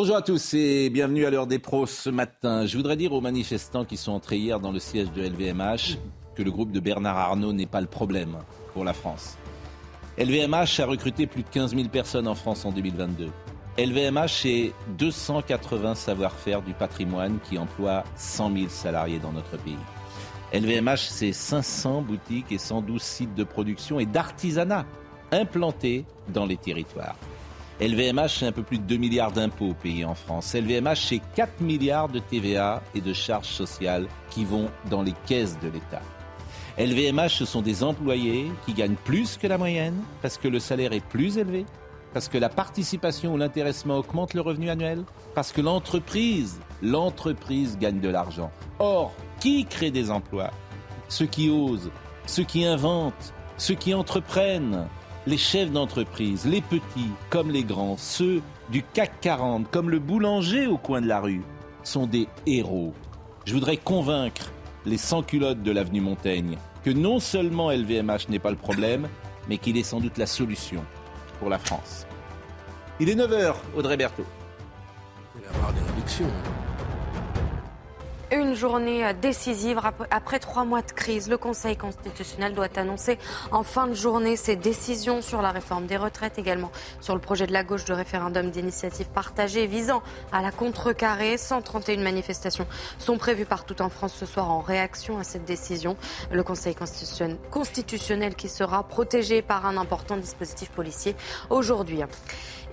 Bonjour à tous et bienvenue à l'heure des pros ce matin. Je voudrais dire aux manifestants qui sont entrés hier dans le siège de LVMH que le groupe de Bernard Arnault n'est pas le problème pour la France. LVMH a recruté plus de 15 000 personnes en France en 2022. LVMH, c'est 280 savoir-faire du patrimoine qui emploie 100 000 salariés dans notre pays. LVMH, c'est 500 boutiques et 112 sites de production et d'artisanat implantés dans les territoires. LVMH, c'est un peu plus de 2 milliards d'impôts payés en France. LVMH, c'est 4 milliards de TVA et de charges sociales qui vont dans les caisses de l'État. LVMH, ce sont des employés qui gagnent plus que la moyenne parce que le salaire est plus élevé, parce que la participation ou l'intéressement augmente le revenu annuel, parce que l'entreprise, l'entreprise gagne de l'argent. Or, qui crée des emplois? Ceux qui osent, ceux qui inventent, ceux qui entreprennent, les chefs d'entreprise, les petits comme les grands, ceux du CAC 40 comme le boulanger au coin de la rue, sont des héros. Je voudrais convaincre les sans-culottes de l'avenue Montaigne que non seulement LVMH n'est pas le problème, mais qu'il est sans doute la solution pour la France. Il est 9h, Audrey Berthaud. Une journée décisive après trois mois de crise. Le Conseil constitutionnel doit annoncer en fin de journée ses décisions sur la réforme des retraites, également sur le projet de la gauche de référendum d'initiative partagée visant à la contrecarrer. 131 manifestations sont prévues partout en France ce soir en réaction à cette décision. Le Conseil constitutionnel qui sera protégé par un important dispositif policier aujourd'hui.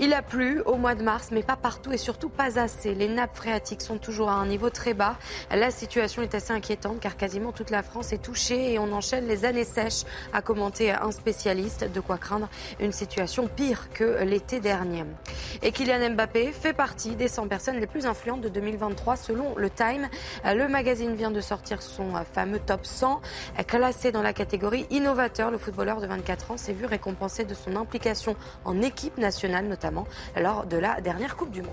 Il a plu au mois de mars, mais pas partout et surtout pas assez. Les nappes phréatiques sont toujours à un niveau très bas. La situation est assez inquiétante car quasiment toute la France est touchée et on enchaîne les années sèches, a commenté un spécialiste. De quoi craindre une situation pire que l'été dernier. Et Kylian Mbappé fait partie des 100 personnes les plus influentes de 2023 selon le Time. Le magazine vient de sortir son fameux top 100, classé dans la catégorie innovateur. Le footballeur de 24 ans s'est vu récompensé de son implication en équipe nationale, notamment lors de la dernière Coupe du Monde.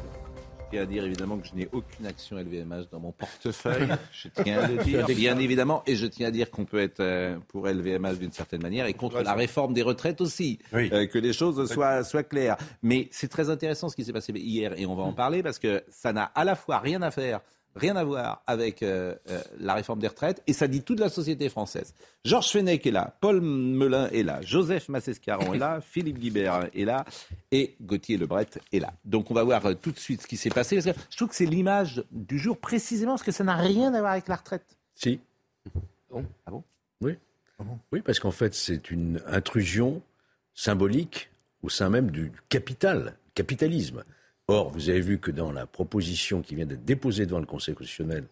Je tiens à dire évidemment que je n'ai aucune action LVMH dans mon portefeuille. je tiens à le dire, bien évidemment. Et je tiens à dire qu'on peut être euh, pour LVMH d'une certaine manière et contre la réforme des retraites aussi. Euh, que les choses soient, soient claires. Mais c'est très intéressant ce qui s'est passé hier et on va en parler parce que ça n'a à la fois rien à faire rien à voir avec euh, euh, la réforme des retraites, et ça dit toute la société française. Georges Fenech est là, Paul Melun est là, Joseph Massescaron est là, Philippe Guibert est là, et Gauthier Lebret est là. Donc on va voir euh, tout de suite ce qui s'est passé. Parce que je trouve que c'est l'image du jour précisément, parce que ça n'a rien à voir avec la retraite. Si. Bon? Ah bon? Oui. Ah oui, parce qu'en fait, c'est une intrusion symbolique au sein même du capital, capitalisme. Or, vous avez vu que dans la proposition qui vient d'être déposée devant le Conseil constitutionnel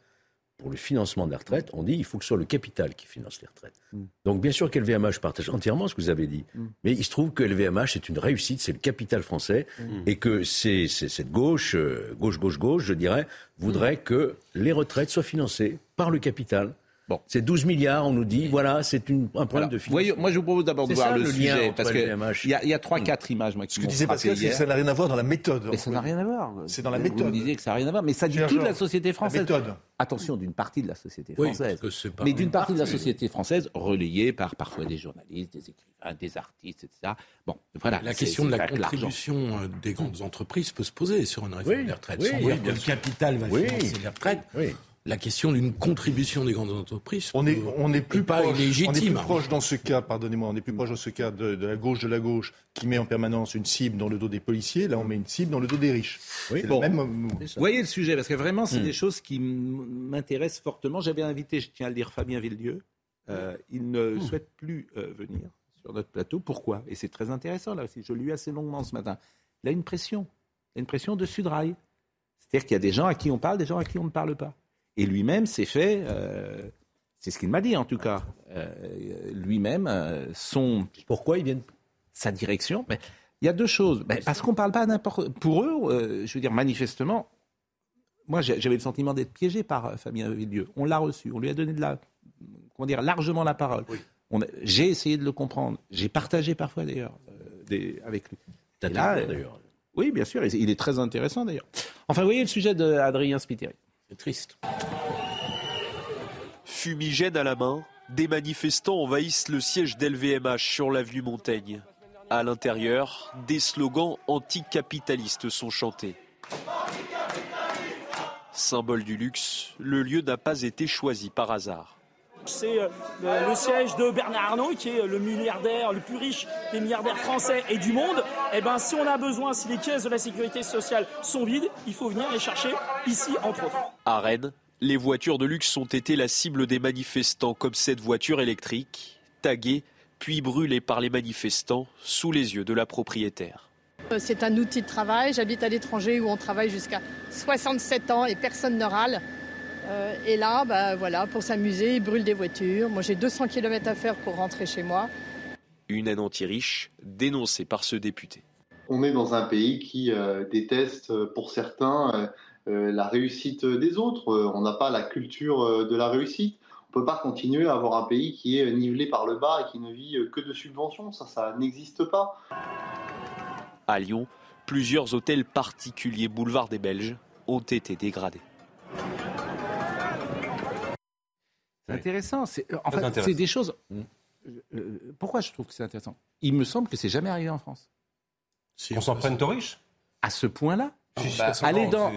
pour le financement des retraites, on dit qu'il faut que ce soit le capital qui finance les retraites. Mm. Donc bien sûr qu'LVMH partage entièrement ce que vous avez dit, mm. mais il se trouve que LVMH est une réussite, c'est le capital français, mm. et que c'est cette gauche, euh, gauche, gauche, gauche, je dirais, voudrait que les retraites soient financées par le capital. Bon. C'est 12 milliards, on nous dit, voilà, c'est un problème de financement. moi, je vous propose d'abord de voir le, sujet, parce qu'il y a, y a 3-4 images moi, qui Ce que disait Pascal, c'est que ça n'a rien à voir dans la méthode. Mais ça n'a rien à voir. C'est dans la méthode. Vous disiez que ça n'a rien à voir, mais ça dit toute la société française. La méthode. Attention, d'une partie de la société française. mais d'une partie de la société française, relayée par parfois des journalistes, des écrivains, des artistes, etc. Bon, voilà. La question de la contribution euh, des grandes entreprises peut se poser sur une réforme des retraites. Que le capital va financer les retraites la question d'une contribution des grandes entreprises. On est, on est plus pas proche, On est plus proche dans ce cas, pardonnez-moi, on est plus proche dans ce cas de, la gauche de la gauche qui met en permanence une cible dans le dos des policiers. Là, on met une cible dans le dos des riches. Oui, bon. Vous voyez le sujet, parce que vraiment, c'est hmm. des choses qui m'intéressent fortement. J'avais invité, je tiens à le dire, Fabien Villedieu. Euh, il ne hmm. souhaite plus euh, venir sur notre plateau. Pourquoi? Et c'est très intéressant, là aussi. Je lui ai assez longuement ce matin. Il a une pression. Il a une pression de Sudrail. C'est-à-dire qu'il y a des gens à qui on parle, des gens à qui on ne parle pas. Et lui-même s'est fait, euh, c'est ce qu'il m'a dit en tout cas, euh, lui-même, euh, son. Pourquoi il vient Sa direction. Mais Il y a deux choses. Ben, parce qu'on ne parle pas n'importe. Pour eux, je veux dire, manifestement, moi j'avais le sentiment d'être piégé par Fabien Villieu. On l'a reçu, on lui a donné de la, comment dire, largement la parole. J'ai essayé de le comprendre. J'ai partagé parfois d'ailleurs euh, avec lui. Là, d'ailleurs. Oui, bien sûr, il est très intéressant d'ailleurs. Enfin, vous voyez le sujet d'Adrien Spiteri. Triste. Fumigène à la main, des manifestants envahissent le siège d'LVMH sur l'avenue Montaigne. À l'intérieur, des slogans anticapitalistes sont chantés. Symbole du luxe, le lieu n'a pas été choisi par hasard. C'est euh, le siège de Bernard Arnault, qui est le milliardaire le plus riche des milliardaires français et du monde. Et eh ben, si on a besoin, si les caisses de la sécurité sociale sont vides, il faut venir les chercher ici, entre autres. À Rennes, les voitures de luxe ont été la cible des manifestants, comme cette voiture électrique, taguée puis brûlée par les manifestants sous les yeux de la propriétaire. Euh, c'est un outil de travail. J'habite à l'étranger où on travaille jusqu'à 67 ans et personne ne râle. Euh, et là, bah, voilà, pour s'amuser, ils brûlent des voitures. Moi, j'ai 200 km à faire pour rentrer chez moi. Une haine anti-riche dénoncée par ce député. On est dans un pays qui euh, déteste, pour certains, la réussite des autres. On n'a pas la culture de la réussite. On ne peut pas continuer à avoir un pays qui est nivelé par le bas et qui ne vit que de subventions. Ça, ça n'existe pas. À Lyon, plusieurs hôtels particuliers boulevard des Belges ont été dégradés. C'est intéressant. C'est, c'est des choses. Mm. Euh, pourquoi je trouve que c'est intéressant? Il me semble que c'est jamais arrivé en France. Si on s'en prenne aux riches? À ce point-là bah, aller, dans,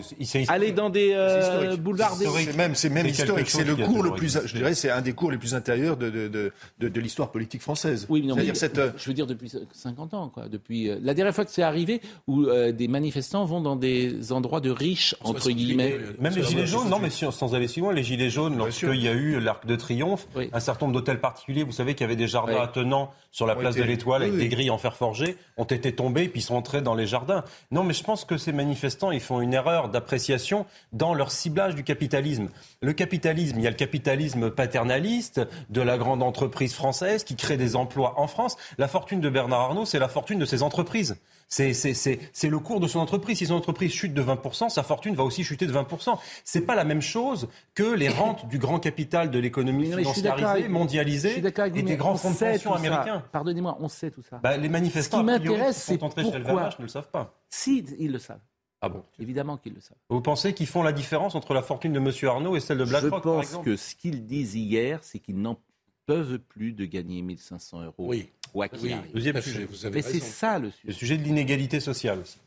aller dans des euh, boulevards C'est même, c'est même historique. C'est le cours le plus, je dirais, c'est un des cours les plus intérieurs de, de, de, de, l'histoire politique française. Oui, mais, non, cette... Euh, je veux dire depuis 50 ans, quoi. Depuis euh, la dernière fois que c'est arrivé, où des manifestants vont dans des endroits de riches entre guillemets. Même les gilets jaunes, non, mais sans aller si loin, les gilets jaunes, lorsqu'il y a eu l'arc de triomphe, un certain nombre d'hôtels particuliers, vous savez qu'il y avait des jardins attenants sur la place de l'Étoile avec des grilles en fer forgé, ont été tombés puis sont entrés dans les jardins. Non, mais je pense que ces manifestants, ils font une erreur d'appréciation dans leur ciblage du capitalisme. Le capitalisme, il y a le capitalisme paternaliste de la grande entreprise française qui crée des emplois en France. La fortune de Bernard Arnault, c'est la fortune de ses entreprises. C'est le cours de son entreprise. Si son entreprise chute de 20%, sa fortune va aussi chuter de 20%. C'est pas la même chose que les rentes du grand capital de l'économie financiarisée, mondialisée et des grands fonds de pension américains. Pardonnez-moi, on sait tout ça. Bah, les manifestants qui m'intéresse, c'est pourquoi ne le savent pas. Si, ils le savent. Ah bon Évidemment qu'ils le savent. Vous pensez qu'ils font la différence entre la fortune de M. Arnaud et celle de BlackRock Je pense que ce qu'ils disent hier, c'est qu'ils n'en peuvent plus de gagner 1500 euros. Oui. Quoi oui. Deuxième sujet. Vous avez Mais c'est ça le sujet. Le sujet de l'inégalité sociale aussi.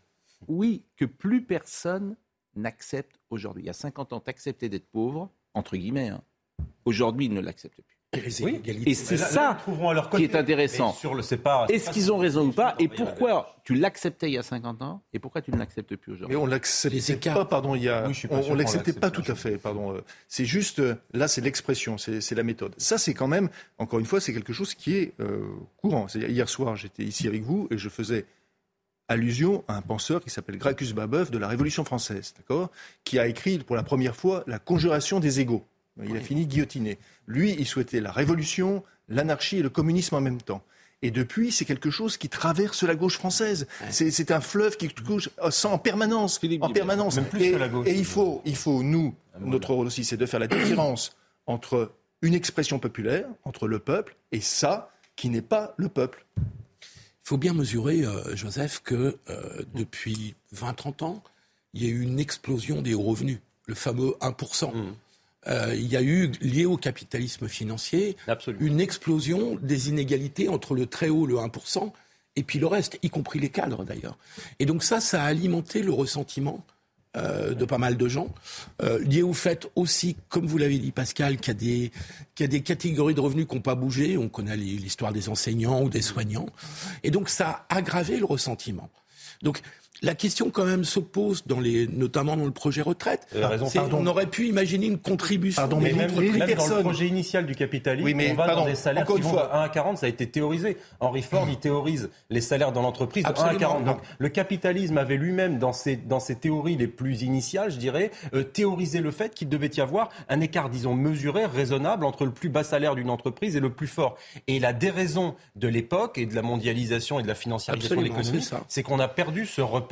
Oui, que plus personne n'accepte aujourd'hui. Il y a 50 ans, accepté d'être pauvre, entre guillemets. Hein. Aujourd'hui, ils ne l'acceptent plus. Et c'est ça qui est intéressant. Est-ce qu'ils ont raison ou pas Et pourquoi tu l'acceptais il y a 50 ans et pourquoi tu ne l'acceptes plus aujourd'hui? Mais on l'acceptait pas, pardon, il y a, on, l'acceptait pas tout à fait, pardon. Euh, c'est juste, euh, là, c'est l'expression, c'est la méthode. Ça, c'est quand même, encore une fois, c'est quelque chose qui est euh, courant. Hier soir, j'étais ici avec vous et je faisais allusion à un penseur qui s'appelle Gracchus Babeuf de la Révolution française, d'accord, qui a écrit pour la première fois la conjuration des égaux. Il a fini guillotiné. Lui, il souhaitait la révolution, l'anarchie et le communisme en même temps. Et depuis, c'est quelque chose qui traverse la gauche française. C'est un fleuve qui couche euh, en permanence, en permanance. et, et il faut, il faut nous, notre rôle aussi, c'est de faire la différence entre une expression populaire, entre le peuple, et ça qui n'est pas le peuple. Il faut bien mesurer, euh, Joseph, que euh, depuis 20-30 ans, il y a eu une explosion des hauts revenus, le fameux 1%. Euh, il y a eu, lié au capitalisme financier, une explosion des inégalités entre le très haut, le 1%, et puis le reste, y compris les cadres d'ailleurs. Et donc ça, ça a alimenté le ressentiment euh, de pas mal de gens, euh, lié au fait aussi, comme vous l'avez dit Pascal, qu'il y, y, a des catégories de revenus qui n'ont pas bougé. On connaît l'histoire des enseignants ou des soignants. Et donc ça a aggravé le ressentiment. Donc la question quand même se pose, dans les, notamment dans le projet retraite. on aurait pu imaginer une contribution. Pardon, mais même, dans le projet initial du capitalisme, on va dans des salaires qui vont de 1 à 40, ça a été théorisé. Henry Ford, il théorise les salaires dans l'entreprise de 1 à 40. Donc le capitalisme avait lui-même, dans ses, dans ses théories les plus initiales, je dirais, euh, théorisé le fait qu'il devait y avoir un écart, disons, mesuré, raisonnable entre le plus bas salaire d'une entreprise et le plus fort. Et la déraison de l'époque et de la mondialisation et de la financiarisation de l'économie, c'est qu'on a perdu ce repère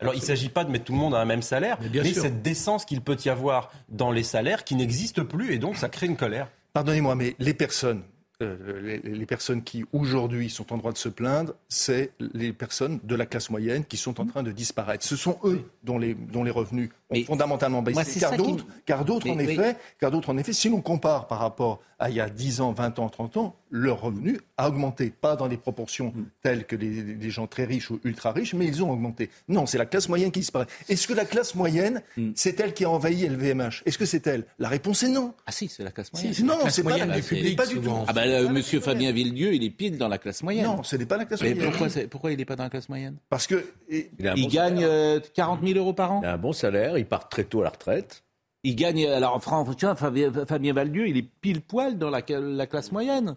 alors, il ne s'agit pas de mettre tout le monde à un même salaire, mais, cette décence qu'il peut y avoir dans les salaires qui n'existe plus, et donc ça crée une colère. Pardonnez-moi, mais les personnes euh, les, personnes qui aujourd'hui sont en droit de se plaindre, c'est les personnes de la classe moyenne qui sont en train de disparaître. Ce sont eux dont les, dont les revenus ont fondamentalement baissé. car d'autres, car d'autres en effet, car d'autres en effet, si l'on compare par rapport à il y a 10 ans, 20 ans, 30 ans, leur revenu a augmenté, pas dans des proportions mm. telles que les, gens très riches ou ultra riches, mais ils ont augmenté. Non, c'est la classe moyenne qui disparaît. Est-ce que la classe moyenne, mm. c'est elle qui a envahi LVMH Est-ce que c'est elle? La réponse est non. Ah si, c'est la classe moyenne. non, c'est pas, la, pas du tout. Ah bah, euh, Monsieur Fabien Villedieu, il est pile dans la classe moyenne. Non, ce n'est pas la classe moyenne. Pourquoi, pourquoi il n'est pas dans la classe moyenne? Parce que il, gagne 40 000 euh, euros par an. Il a un bon salaire, il part très tôt à la retraite. Il gagne. Alors, tu vois, Fabien, Fabien Valdieu, il est pile poil dans la, la classe moyenne.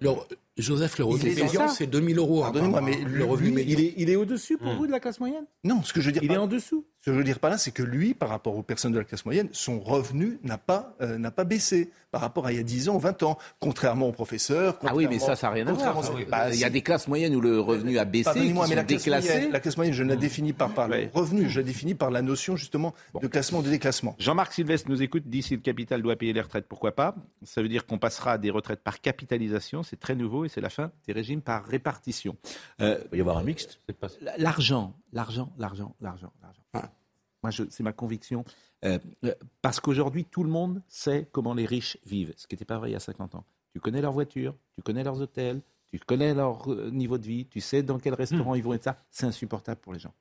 Joseph, le revenu médian, c'est 2000 euros. Pardonnez-moi, mais le revenu. Il est, il est au-dessus pour hmm. vous de la classe moyenne? Non, ce que je veux dire. Il est en dessous. Ce que je veux dire par là, c'est que lui, par rapport aux personnes de la classe moyenne, son revenu n'a pas, euh, n'a pas baissé par rapport à il y a 10 ans ou 20 ans, contrairement aux professeurs. Ah oui, mais ça, ça n'a rien à voir. Bah, il y a des classes moyennes où le revenu a baissé, qui mais la déclassées. Moyenne, la classe moyenne, je ne la définis pas par le revenu, je la définis par la notion justement de classement, de déclassement. Jean-Marc Sylvestre nous écoute, d'ici le capital doit payer les retraites, pourquoi pas? Ça veut dire qu'on passera à des retraites par capitalisation, c'est très nouveau et c'est la fin des régimes par répartition. Euh, il va y avoir un mixte L'argent, l'argent, l'argent, l'argent, l'argent. Ah. Moi, c'est ma conviction. Euh, euh, parce qu'aujourd'hui, tout le monde sait comment les riches vivent, ce qui n'était pas vrai il y a 50 ans. Tu connais leurs voitures, tu connais leurs hôtels, tu connais leur niveau de vie, tu sais dans quel restaurant hmm. ils vont être ça. C'est insupportable pour les gens.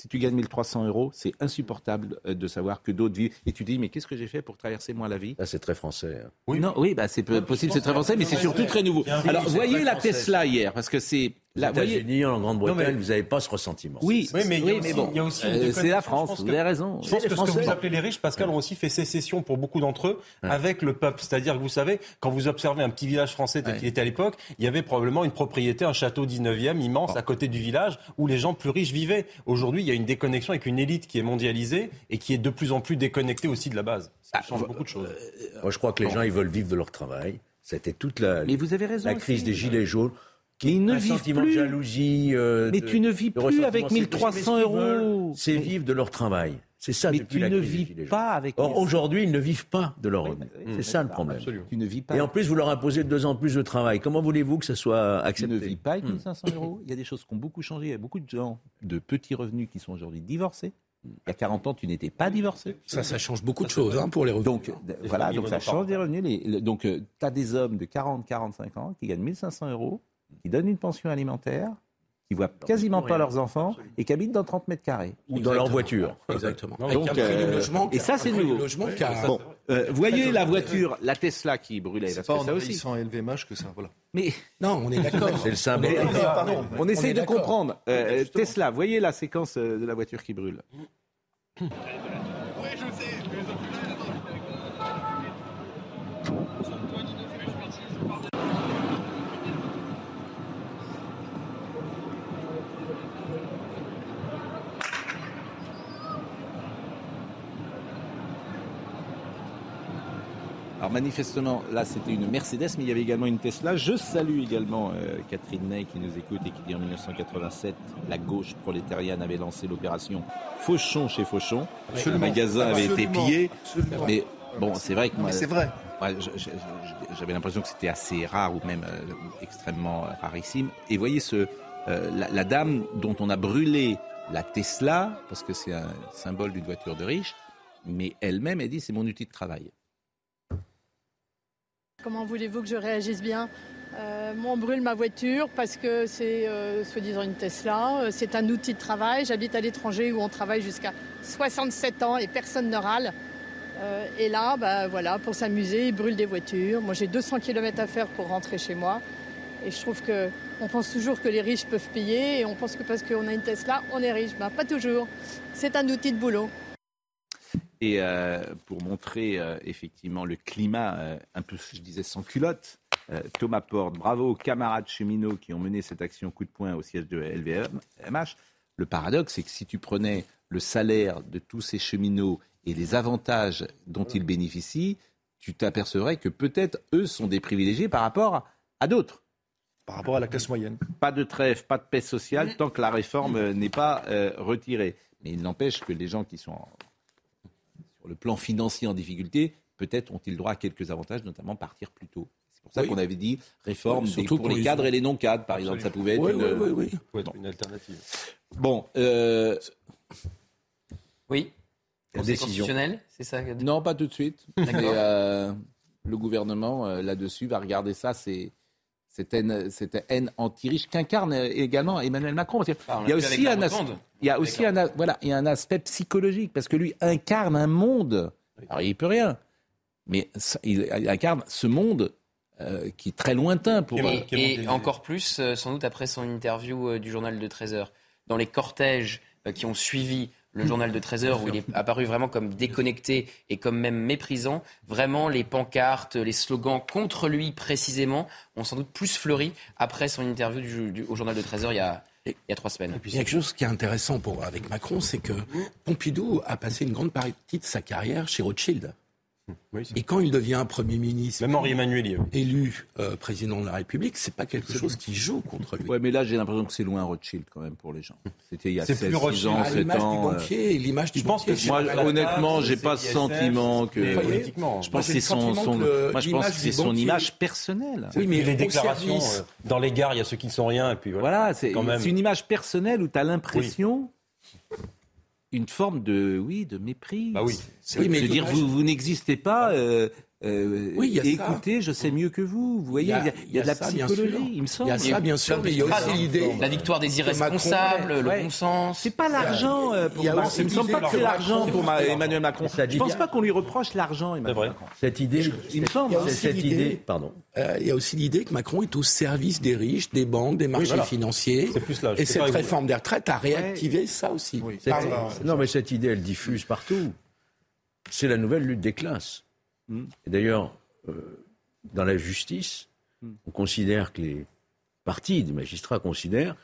Si tu gagnes 1300 euros, c'est insupportable euh, de savoir que d'autres vivent. Et tu dis, mais qu'est-ce que j'ai fait pour traverser moi la vie? Là, c'est très français. Hein. Oui, non, oui, bah, c'est possible, c'est très français, mais c'est surtout très nouveau. Alors, voyez la Tesla hier, parce que c'est Là, États-Unis, en Grande-Bretagne, vous n'avez pas ce ressentiment. Oui, mais, il y a aussi, euh, c'est la France. Vous avez raison. Je pense que ce que vous appelez les riches, Pascal, ont aussi fait sécession pour beaucoup d'entre eux avec le peuple. C'est-à-dire que vous savez, quand vous observez un petit village français tel qu'il était à l'époque, il y avait probablement une propriété, un château 19e immense à côté du village où les gens plus riches vivaient. Aujourd'hui, il y a une déconnexion avec une élite qui est mondialisée et qui est de plus en plus déconnectée aussi de la base. Ça ah, change beaucoup de choses. Euh, moi, je crois que les gens, ils veulent vivre de leur travail. C'était toute la, Mais vous avez raison la crise des gilets jaunes qui ne vivent plus. De jalousie. Euh, mais tu ne vis plus avec 1300 euros. C'est vivre de leur travail. C'est ça mais tu ne vis pas avec. Or aujourd'hui, ils ne vivent pas de leur revenus. c'est ça le problème. Tu ne vis pas. Et en plus, vous leur imposez deux ans plus de travail. Comment voulez-vous que ça soit accepté Tu ne vis pas avec 1500 euros. Il y a des choses qui ont beaucoup changé. Il y a beaucoup de gens de petits revenus qui sont aujourd'hui divorcés. Il y a 40 ans, tu n'étais pas divorcé. Ça, ça change beaucoup de choses hein, pour les revenus. Donc, voilà, donc ça change des revenus. donc, euh, tu as des hommes de 40, 45 ans qui gagnent 1500 euros qui donnent une pension alimentaire, qui voient quasiment pas leurs enfants et qui habitent dans 30 mètres carrés. Ou dans leur voiture. Exactement. Donc, euh, et ça, c'est nouveau. Bon, euh, voyez la voiture, la Tesla qui brûlait. C'est pas en ça aussi. sans LVMH que ça, voilà. Mais non, on est d'accord. c'est le symbole. pardon, on, on essaye de comprendre. Euh, Tesla, voyez la séquence de la voiture qui brûle. Alors manifestement, là c'était une Mercedes, mais il y avait également une Tesla. Je salue également euh, Catherine Ney qui nous écoute et qui dit en 1987, la gauche prolétarienne avait lancé l'opération Fauchon chez Fauchon. Le magasin avait été pillé. Mais bon, c'est vrai que moi... C'est vrai. J'avais l'impression que c'était assez rare ou même euh, extrêmement rarissime. Et voyez ce, euh, la, la dame dont on a brûlé la Tesla, parce que c'est un symbole d'une voiture de riche, mais elle-même, elle dit c'est mon outil de travail. Comment voulez-vous que je réagisse bien? Euh, on brûle ma voiture parce que c'est euh, soi-disant une Tesla. Euh, c'est un outil de travail. J'habite à l'étranger où on travaille jusqu'à 67 ans et personne ne râle. et là, bah, voilà, pour s'amuser, ils brûlent des voitures. Moi, j'ai 200 km à faire pour rentrer chez moi. Et je trouve qu'on pense toujours que les riches peuvent payer et on pense que parce qu'on a une Tesla, on est riche. Ben, pas toujours. C'est un outil de boulot. Et euh, pour montrer euh, effectivement le climat, euh, un peu, je disais, sans culotte, Thomas Porte, bravo aux camarades cheminots qui ont mené cette action coup de poing au siège de LVMH. Le paradoxe, c'est que si tu prenais le salaire de tous ces cheminots et les avantages dont ils bénéficient, tu t'apercevrais que peut-être eux sont des privilégiés par rapport à d'autres. Par rapport à la classe moyenne. Pas de trêve, pas de paix sociale tant que la réforme n'est pas retirée. Mais il n'empêche que les gens qui sont le plan financier en difficulté, peut-être ont-ils droit à quelques avantages, notamment partir plus tôt. C'est pour ça qu'on avait dit réforme pour, les cadres et les non-cadres, par exemple. Ça pouvait être, une... alternative. Bon. Euh... Oui. constitutionnel, c'est ça Non, pas tout de suite. euh, le gouvernement, euh, là-dessus, va regarder ça. C'est cette haine, cette haine anti-riche qu'incarne également Emmanuel Macron. Ah, il y a aussi un, il y a aussi un, voilà, il y a un aspect psychologique parce que lui incarne un monde. Alors il peut rien, mais il incarne ce monde euh, qui est très lointain pour. Et, et encore plus, euh, sans doute après son interview euh, du journal de 13 heures, dans les cortèges qui ont suivi le journal de 13 heures, où il est apparu vraiment comme déconnecté et comme même méprisant. Vraiment, les pancartes, les slogans contre lui précisément ont sans doute plus fleuri après son interview du, au journal de 13 heures il y a, il y a trois semaines. Il y a quelque chose qui est intéressant pour, avec Macron, c'est que Pompidou a passé une grande partie de sa carrière chez Rothschild et quand il devient Premier ministre, même Henri Emmanuel élu euh, président de la République, c'est pas quelque chose qui joue contre lui. Ouais, mais là j'ai l'impression que c'est loin Rothschild quand même pour les gens. C'était il y a 16 ans, 7 ans. L'image du banquier, je pense que moi honnêtement, j'ai pas ce sentiment que politiquement. Je pense que c'est son, son moi je pense que c'est son image personnelle. Oui, mais les déclarations euh, dans les gares, il y a ceux qui ne sont rien et puis voilà. c'est une image personnelle où tu as l'impression une forme de oui de mépris. Bah oui. oui mais dire vous, vous n'existez pas. Euh, euh, oui, écoutez, je sais mieux que vous. Vous voyez, il y a, de la psychologie, il me semble. Il y a ça, bien sûr, mais il y a aussi l'idée. La victoire des irresponsables, le bon sens. C'est pas l'argent. Euh, il, il me semble pas que c'est l'argent pour Emmanuel Macron. Je pense pas qu'on lui reproche l'argent, Emmanuel Macron. Cette idée, il me semble, cette idée, pardon. il y a aussi l'idée que Macron est au service des riches, des banques, des marchés financiers. Et cette réforme des retraites a réactivé ça aussi. Non, mais cette idée, elle diffuse partout. C'est la nouvelle lutte des classes. Hmm. D'ailleurs, euh, dans la justice, hmm. on considère que les partis des magistrats considèrent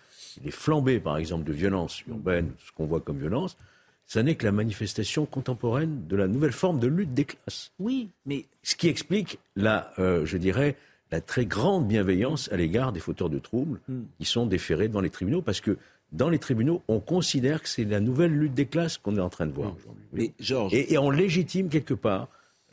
les flambées, par exemple, de violence urbaine, ce qu'on voit comme violence, ça n'est que la manifestation contemporaine de la nouvelle forme de lutte des classes. Oui, mais ce qui explique la, euh, je dirais, la très grande bienveillance à l'égard des fauteurs de troubles hmm. qui sont déférés dans les tribunaux, parce que dans les tribunaux, on considère que c'est la nouvelle lutte des classes qu'on est en train de voir aujourd'hui. Et, on légitime quelque part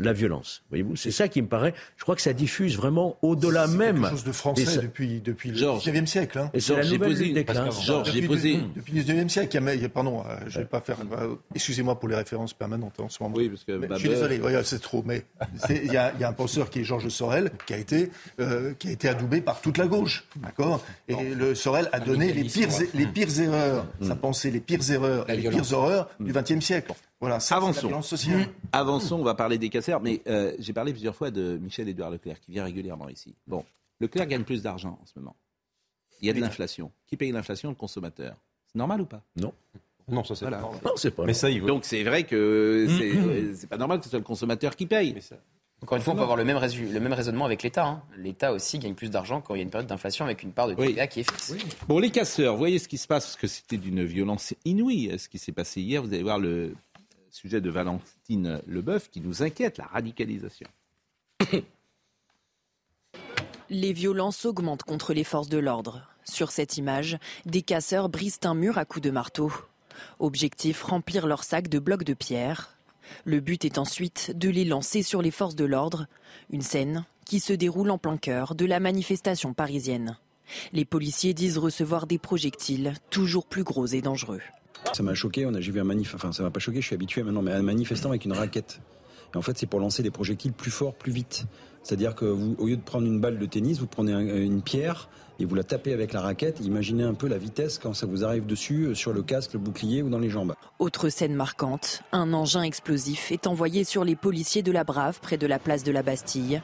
la violence. Voyez-vous, c'est ça qui me paraît. Je crois que ça diffuse vraiment au-delà même. C'est quelque chose de français depuis depuis le 19e siècle. Hein. Et Georges, j'ai posé. Georges, j'ai posé. Depuis le 19e siècle, il y a, pardon, euh, je vais pas faire. Euh, excusez-moi pour les références permanentes en ce moment. Oui, parce que. je suis désolé, c'est trop. Mais il y, a, y, a un penseur qui est Georges Sorel, qui a été euh, qui a été adoubé par toute la gauche, d'accord? Et le Sorel a donné les pires les pires erreurs, sa pensée, les pires erreurs, les pires horreurs du 20e siècle. Voilà, Avançons. Mmh. Avançons, on va parler des casseurs, mais euh, j'ai parlé plusieurs fois de Michel-Édouard Leclerc, qui vient régulièrement ici. Bon, Leclerc gagne plus d'argent en ce moment. Il y a de l'inflation. Qui paye l'inflation Le consommateur? C'est normal ou pas? Non. Non, ça c'est pas normal. Non, c'est pas. Mais ça, Donc c'est vrai que mmh. c'est pas normal que ce soit le consommateur qui paye. Encore une fois, on peut avoir le même, le même raisonnement avec l'État. Hein. L'État aussi gagne plus d'argent quand il y a une période d'inflation avec une part de TVA qui est fixe. Bon, les casseurs, voyez ce qui se passe, parce que c'était d'une violence inouïe ce qui s'est passé hier. Vous allez voir le sujet de Valentine Leboeuf qui nous inquiète, la radicalisation. Les violences augmentent contre les forces de l'ordre. Sur cette image, des casseurs brisent un mur à coups de marteau. Objectif remplir leur sac de blocs de pierre. Le but est ensuite de les lancer sur les forces de l'ordre, une scène qui se déroule en plein cœur de la manifestation parisienne. Les policiers disent recevoir des projectiles toujours plus gros et dangereux. Ça m'a choqué, on a, j'ai vu un manif, enfin ça m'a pas choqué, je suis habitué maintenant, mais un manifestant avec une raquette. Et en fait, c'est pour lancer des projectiles plus forts, plus vite. C'est-à-dire que vous, au lieu de prendre une balle de tennis, vous prenez une pierre et vous la tapez avec la raquette. Imaginez un peu la vitesse quand ça vous arrive dessus, euh, sur le casque, le bouclier ou dans les jambes. Autre scène marquante, un engin explosif est envoyé sur les policiers de la Brave près de la place de la Bastille.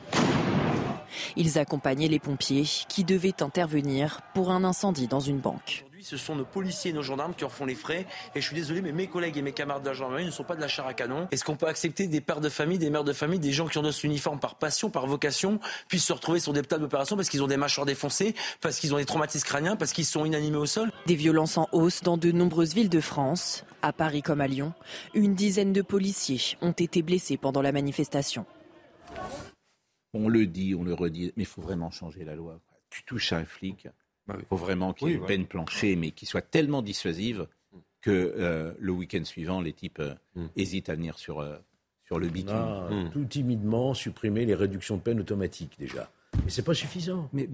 Ils accompagnaient les pompiers qui devaient intervenir pour un incendie dans une banque ce sont nos policiers et nos gendarmes qui en font les frais. Et je suis désolé, mais mes collègues et mes camarades de la gendarmerie ne sont pas de la chair à canon. Est-ce qu'on peut accepter des pères de famille, des mères de famille, des gens qui ont notre uniforme par passion, par vocation, puissent se retrouver sur des tables d'opération parce qu'ils ont des mâchoires défoncées, parce qu'ils ont des traumatismes crâniens, parce qu'ils sont inanimés au sol? Des violences en hausse dans de nombreuses villes de France. À Paris comme à Lyon, une dizaine de policiers ont été blessés pendant la manifestation. On le dit, on le redit, mais il faut vraiment changer la loi. Tu touches à un flic, il bah faut vraiment qu'il y ait une peine planchée, mais qui soit tellement dissuasive que euh, le week-end suivant, les types euh, mm. hésitent à venir sur, euh, sur le bitume. Mm. Tout timidement supprimer les réductions de peine automatiques déjà. Mais c'est pas suffisant. Mais,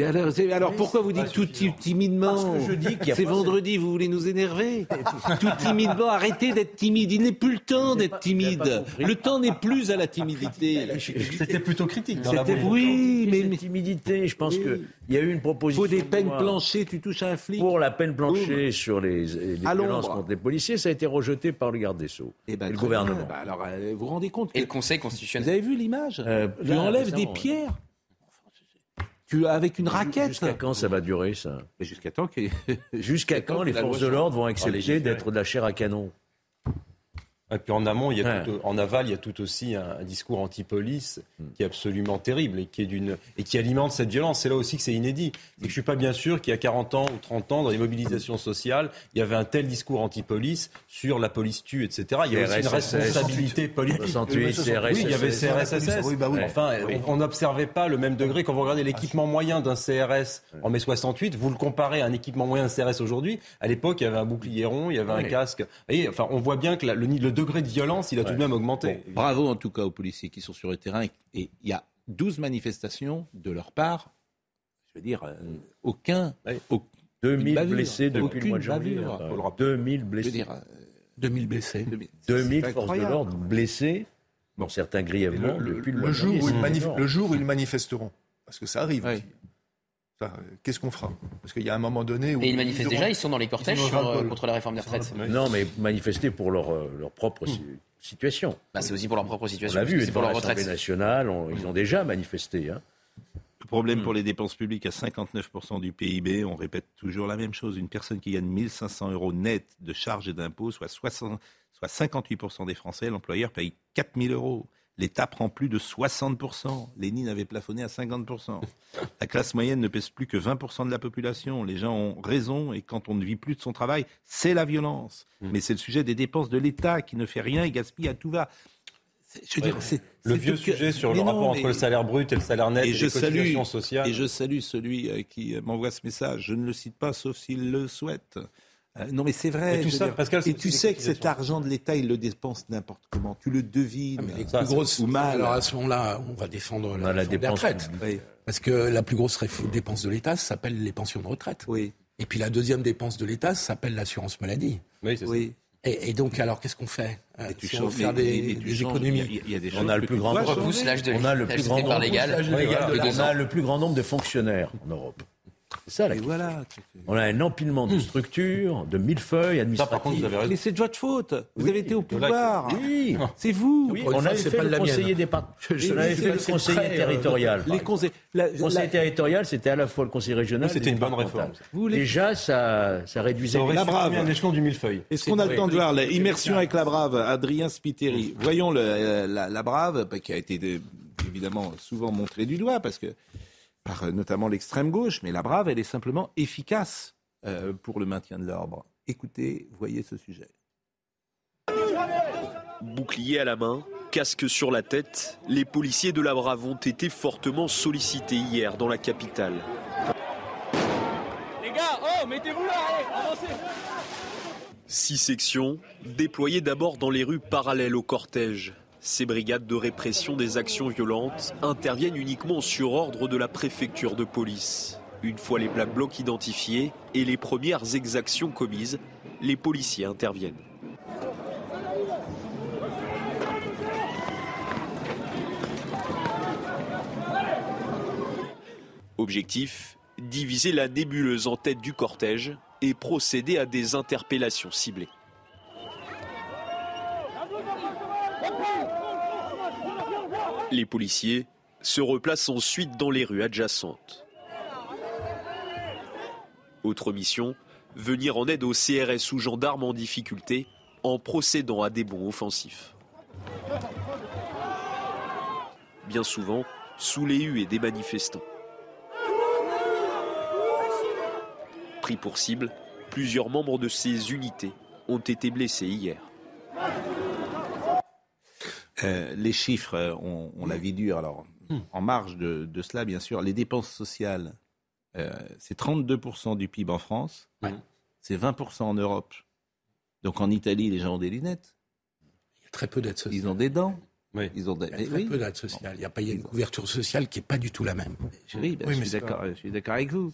alors, pourquoi vous dites tout timidement Parce que je dis qu'il C'est vendredi, vous voulez nous énerver Tout timidement, arrêtez d'être timide. Il n'est plus le temps d'être timide. Le temps n'est plus à la timidité. C'était plutôt critique. oui, mais timidité. Je pense qu'il y a eu une proposition. Faut des peines planchées. Tu touches à un flic. Pour la peine planchée sur les, les violences contre les policiers, ça a été rejeté par le garde des sceaux. Et, eh ben, le gouvernement. Bah, alors, euh, vous vous rendez compte Et le Conseil constitutionnel. Vous avez vu l'image euh, Tu enlèves des pierres avec une raquette. Jusqu'à quand ça va durer ça? Jusqu'à quand Jusqu'à quand les forces de l'ordre vont accepter d'être de la chair à canon? Et puis en amont, il y a en aval, il y a tout aussi un, discours anti-police hmm. qui est absolument terrible et qui, est d'une, et qui alimente cette violence. C'est là aussi que c'est inédit. Et je ne suis pas bien sûr qu'il y a 40 ans ou 30 ans, dans les mobilisations sociales, il y avait un tel discours anti-police sur la police tue, etc. Il y a aussi une responsabilité politique. oui, il y avait CRSSS. Oui, bah oui. Enfin, on n'observait pas le même degré. Quand vous regardez l'équipement moyen d'un CRS en mai 68, vous le comparez à un équipement moyen d'un CRS aujourd'hui. À l'époque, il y avait un bouclier rond, il y avait un casque. Vous enfin, on voit bien que le, le degré de violence, il a tout de même augmenté. bravo en tout cas aux policiers qui sont sur le terrain. Et il y a 12 manifestations de leur part. Je veux dire, euh, aucun. 2000 blessés depuis le mois de janvier. 2000 blessés. 2000 blessés. 2000 forces de l'ordre blessés. Bon, certains grièvement le, depuis le, mois de janvier. le jour où ils manifesteront. Parce que ça arrive. Qu'est-ce qu'on fera? Parce qu'il y a un moment donné où. Et ils manifestent déjà, ils sont dans les cortèges euh, contre la réforme des retraites. Non, mais manifester pour leur, euh, leur propre hmm. situation. Bah, c'est aussi pour leur propre situation. On l'a vu, pour leur retraite. nationale, ils ont déjà manifesté. Hein. Le problème hmm. pour les dépenses publiques à 59% du PIB, on répète toujours la même chose. Une personne qui gagne 1500 euros net de charges et d'impôts, soit, soit 58% des Français, l'employeur paye 4000 euros. L'État prend plus de 60%. Lénine avait plafonné à 50%. La classe moyenne ne pèse plus que 20% de la population. Les gens ont raison et quand on ne vit plus de son travail, c'est la violence. Mm. Mais c'est le sujet des dépenses de l'État qui ne fait rien et gaspille à tout va. Je veux dire, le vieux sujet sur le rapport entre le salaire brut et le salaire net et, et je salue, sociales. Et je salue celui euh, qui m'envoie ce message. Je ne le cite pas sauf s'il le souhaite. Euh, non, mais c'est vrai. Et, ça, Pascal, et tu sais que cet argent de l'État, il le dépense n'importe comment. Tu le devines. Ah, plus grosse, ou mal. Alors à ce moment-là, on va défendre la, la dépense des retraites. Parce que la plus grosse dépense de l'État s'appelle les pensions de retraite. Oui. Et puis la deuxième dépense de l'État s'appelle l'assurance maladie. Oui, c'est oui. Et, donc, alors, qu'est-ce qu'on fait euh, tu si on faire des, économies On a le plus grand nombre. On a le plus grand nombre. On a le plus grand nombre de fonctionnaires en Europe. C'est ça la voilà. On a un empilement de structures, de millefeuilles administratives. Mais c'est de votre faute. Vous avez été au pouvoir. Oui. C'est vous. Oui, on a fait le conseiller départemental. On avait fait le conseiller territorial. Les conseils. Le conseil territorial, c'était à la fois le conseil régional. C'était une bonne réforme. Déjà, ça, ça réduisait la brave. un échelon du millefeuille. Est-ce qu'on a le temps de voir l'immersion avec la brave, Adrien Spiteri Voyons la, la brave, bah, qui a été évidemment souvent montrée du doigt parce que par euh, notamment l'extrême gauche, mais la Brave, elle est simplement efficace euh, pour le maintien de l'ordre. Écoutez, voyez ce sujet. Bouclier à la main, casque sur la tête, les policiers de la Brave ont été fortement sollicités hier dans la capitale. Les gars, oh, mettez-vous là, allez, avancez Six sections, déployées d'abord dans les rues parallèles au cortège. Ces brigades de répression des actions violentes interviennent uniquement sur ordre de la préfecture de police. Une fois les Black Blocs identifiés et les premières exactions commises, les policiers interviennent. Objectif diviser la nébuleuse en tête du cortège et procéder à des interpellations ciblées. Les policiers se replacent ensuite dans les rues adjacentes. Autre mission, venir en aide aux CRS ou gendarmes en difficulté en procédant à des bons offensifs. Bien souvent, sous les huées des manifestants. Pris pour cible, plusieurs membres de ces unités ont été blessés hier. Euh, les chiffres, euh, on, l'a vu dur. Alors, hmm. en marge de, cela, bien sûr, les dépenses sociales, euh, c'est 32% du PIB en France, c'est 20% en Europe. Donc en Italie, les gens ont des lunettes. Il y a très peu d'aides sociales. Ils ont des dents. Oui. Ils ont des... Il y a très peu d'aides sociales. Il y a pas une couverture sociale qui n'est pas du tout la même. Oui, ben, je, suis je, suis d'accord avec vous.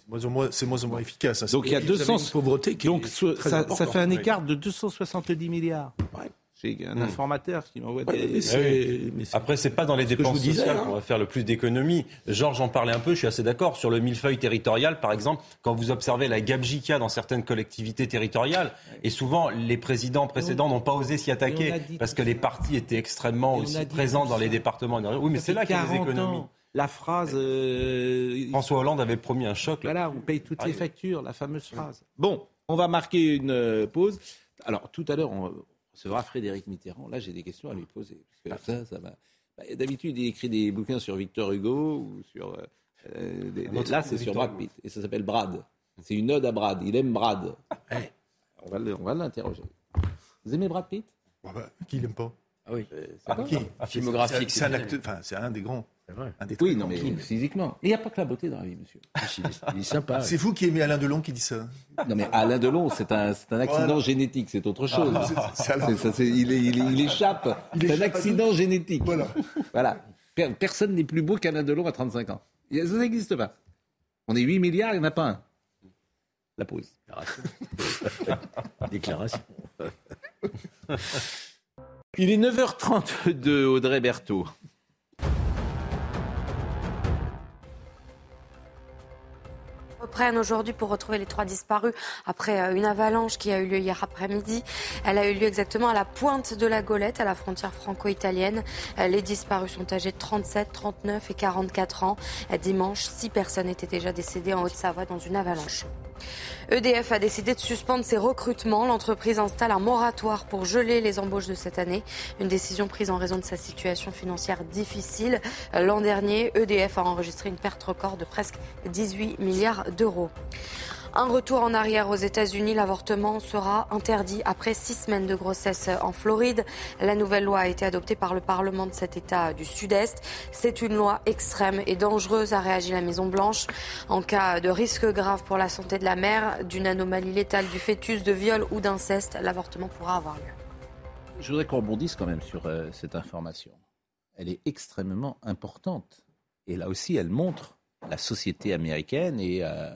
C'est moins ou moins efficace. Hein. Donc il y a 200 pauvreté qui Donc ça, ça, fait un écart de 270 milliards. Ouais. J'ai un hmm. informateur qui m'envoie des. Ah Après, c'est pas dans les dépenses sociales hein. qu'on va faire le plus d'économies. Georges en parlait un peu, je suis assez d'accord. Sur le millefeuille territorial, par exemple, quand vous observez la gabegie qu'il y a dans certaines collectivités territoriales, et souvent les présidents précédents n'ont pas osé s'y attaquer parce que les partis étaient extrêmement aussi présents dans les départements. Oui, mais c'est là qu'il y a des économies. La phrase. Euh, François Hollande avait promis un choc. Voilà, on paye toutes les factures, la fameuse phrase. Bon, on va marquer une euh, pause. Alors, tout à l'heure, on recevra Frédéric Mitterrand. Là, j'ai des questions à lui poser. Parce que ça, ça bah, D'habitude, il écrit des bouquins sur Victor Hugo ou sur. Euh, euh, là, c'est sur Brad Pitt. Et ça s'appelle Brad. C'est une ode à Brad. Il aime Brad. On va l'interroger. Vous aimez Brad Pitt? Bah, Qui l'aime pas? Ah oui. Euh, c'est filmographique. C'est un, enfin, c'est un des grands. Vrai. Un des oui, non, mais physiquement. Mais il n'y a pas que la beauté dans la vie, monsieur. il est sympa. C'est vous qui aimez Alain Delon qui dit ça. Non, mais Alain Delon, c'est un, un accident génétique, c'est autre chose. Ah, il, il, échappe. C'est un accident génétique. Voilà. voilà. Personne n'est plus beau qu'Alain Delon à 35 ans. Ça n'existe pas. On est 8 milliards, il n'y en a pas un. La pause. Déclaration. Il est 9h30 de Audrey Berthaud. Reprennent aujourd'hui pour retrouver les trois disparus après euh, une avalanche qui a eu lieu hier après-midi. Elle a eu lieu exactement à la pointe de la Golette, à la frontière franco-italienne. Euh, les disparus sont âgés de 37, 39 et 44 ans. Euh, dimanche, six personnes étaient déjà décédées en Haute-Savoie dans une avalanche. EDF a décidé de suspendre ses recrutements. L'entreprise installe un moratoire pour geler les embauches de cette année. Une décision prise en raison de sa situation financière difficile. L'an dernier, EDF a enregistré une perte record de presque 18 milliards d'euros. Un retour en arrière aux États-Unis, l'avortement sera interdit après six semaines de grossesse en Floride. La nouvelle loi a été adoptée par le Parlement de cet État du Sud-Est. C'est une loi extrême et dangereuse, a réagi la Maison-Blanche. En cas de risque grave pour la santé de la mère, d'une anomalie létale du fœtus, de viol ou d'inceste, l'avortement pourra avoir lieu. Je voudrais qu'on rebondisse quand même sur euh, cette information. Elle est extrêmement importante. Et là aussi, elle montre la société américaine et euh,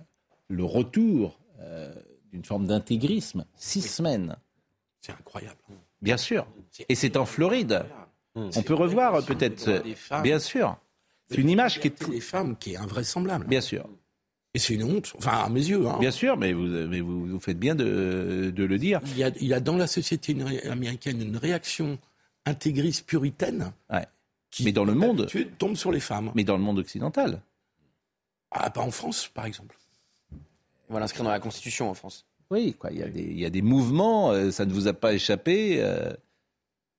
le retour euh, d'une forme d'intégrisme. Six semaines. C'est incroyable. Bien sûr. Et c'est en Floride. On peut revoir peut-être. Bien sûr. C'est une image qui est. Les femmes qui est invraisemblable. Bien sûr. Et c'est une honte, enfin à mes yeux. Hein. Bien sûr, mais vous, mais vous, faites bien de, de, le dire. Il y, a, il y a dans la société américaine une réaction intégriste puritaine. Ouais. Qui, mais dans le monde. tombe sur les femmes. Mais dans le monde occidental. Ah, pas en France, par exemple. On va l'inscrire dans la Constitution en France. Oui, quoi. Il, y a des, il y a des mouvements, euh, ça ne vous a pas échappé, euh,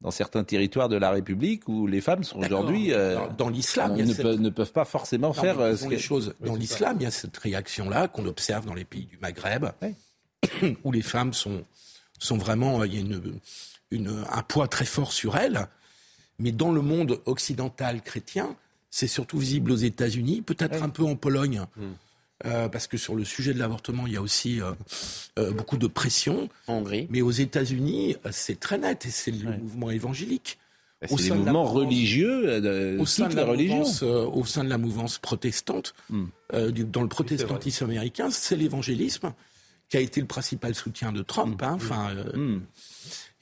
dans certains territoires de la République où les femmes sont aujourd'hui. Euh, dans, l'islam, ne, ne, peuvent pas forcément faire. Ce les choses. Dans l'islam, il y a cette réaction-là qu'on observe dans les pays du Maghreb, où les femmes sont, sont vraiment. Il y a une, une, un poids très fort sur elles. Mais dans le monde occidental chrétien, c'est surtout visible aux États-Unis, peut-être un peu en Pologne. Hmm. Euh, parce que sur le sujet de l'avortement, il y a aussi euh, euh, beaucoup de pression. En Hongrie. Mais aux États-Unis, c'est très net et c'est le mouvement évangélique. Bah, c'est le mouvement religieux au sein de la mouvance, au sein de la mouvance protestante, hmm. dans le protestantisme américain, c'est l'évangélisme qui a été le principal soutien de Trump. Hein, enfin, hmm.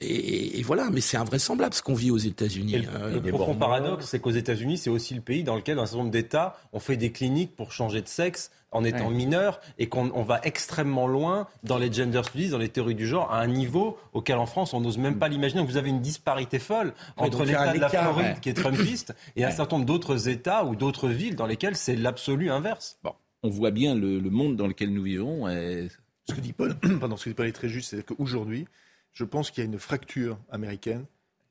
Et, voilà, mais c'est invraisemblable ce qu'on vit aux États-Unis. le, le profond paradoxe, c'est qu'aux États-Unis, c'est aussi le pays dans lequel, dans un certain nombre d'États, on fait des cliniques pour changer de sexe en étant mineur et qu'on va extrêmement loin dans les gender studies, dans les théories du genre, à un niveau auquel en France on n'ose même pas l'imaginer. vous avez une disparité folle entre l'État de la Floride qui est trumpiste et un certain nombre d'autres États ou d'autres villes dans lesquelles c'est l'absolu inverse. Bon, on voit bien le, monde dans lequel nous vivons. Et... Ce que dit Paul, pardon, ce que dit Paul est très juste, c'est qu'aujourd'hui, je pense qu'il y a une fracture américaine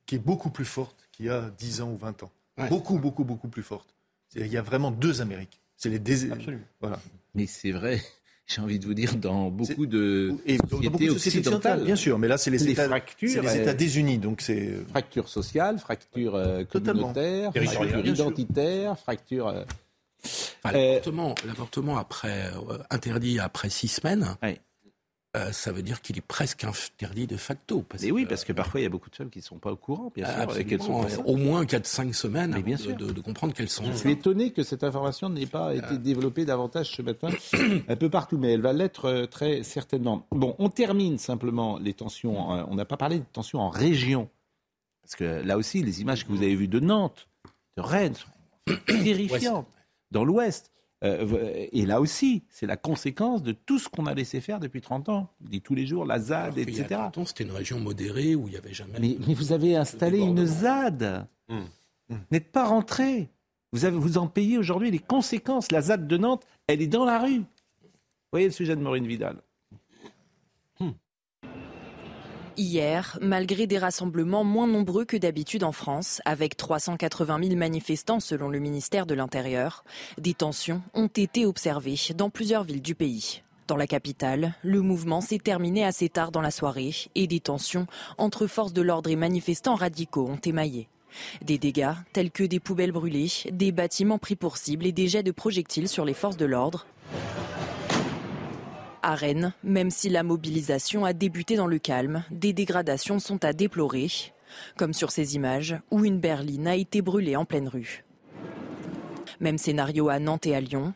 qui est beaucoup plus forte qu'il y a 10 ans ou 20 ans. Beaucoup, beaucoup, beaucoup plus forte. Il y a vraiment deux Amériques. C'est les dés... Absolument. Voilà. Mais c'est vrai. J'ai envie de vous dire, dans beaucoup de et sociétés, beaucoup de sociétés occidentales, bien sûr, mais là, c'est les, États, fractures, les États désunis, donc c'est fracture sociale, fracture euh, communautaire, fracture identitaire, fracture. Euh, l'avortement, après euh, interdit après six semaines. Euh, ça veut dire qu'il est presque interdit de facto. Parce oui, parce que parfois il y a beaucoup de femmes qui ne sont pas au courant, bien sûr. Sont au moins 4-5 semaines bien sûr. De, comprendre qu'elles sont. Je suis étonné que cette information n'ait pas été développée davantage ce matin, un peu partout, mais elle va l'être euh, très certainement. Bon, on termine simplement les tensions. Euh, on n'a pas parlé de tensions en région. Parce que là aussi, les images que vous avez vues de Nantes, de Rennes, sont terrifiantes. Dans l'Ouest. Euh, et là aussi, c'est la conséquence de tout ce qu'on a laissé faire depuis 30 ans. On dit tous les jours la ZAD, etc. Il y a c'était une région modérée où il n'y avait jamais. Mais, mais vous avez installé une ZAD. Vous n'êtes pas rentré. Vous, avez, vous en payez aujourd'hui les conséquences. La ZAD de Nantes, elle est dans la rue. Vous voyez le sujet de Maureen Vidal. Hier, malgré des rassemblements moins nombreux que d'habitude en France, avec 380 000 manifestants selon le ministère de l'Intérieur, des tensions ont été observées dans plusieurs villes du pays. Dans la capitale, le mouvement s'est terminé assez tard dans la soirée et des tensions entre forces de l'ordre et manifestants radicaux ont émaillé. Des dégâts tels que des poubelles brûlées, des bâtiments pris pour cible et des jets de projectiles sur les forces de l'ordre à Rennes, même si la mobilisation a débuté dans le calme, des dégradations sont à déplorer, comme sur ces images où une berline a été brûlée en pleine rue. Même scénario à Nantes et à Lyon.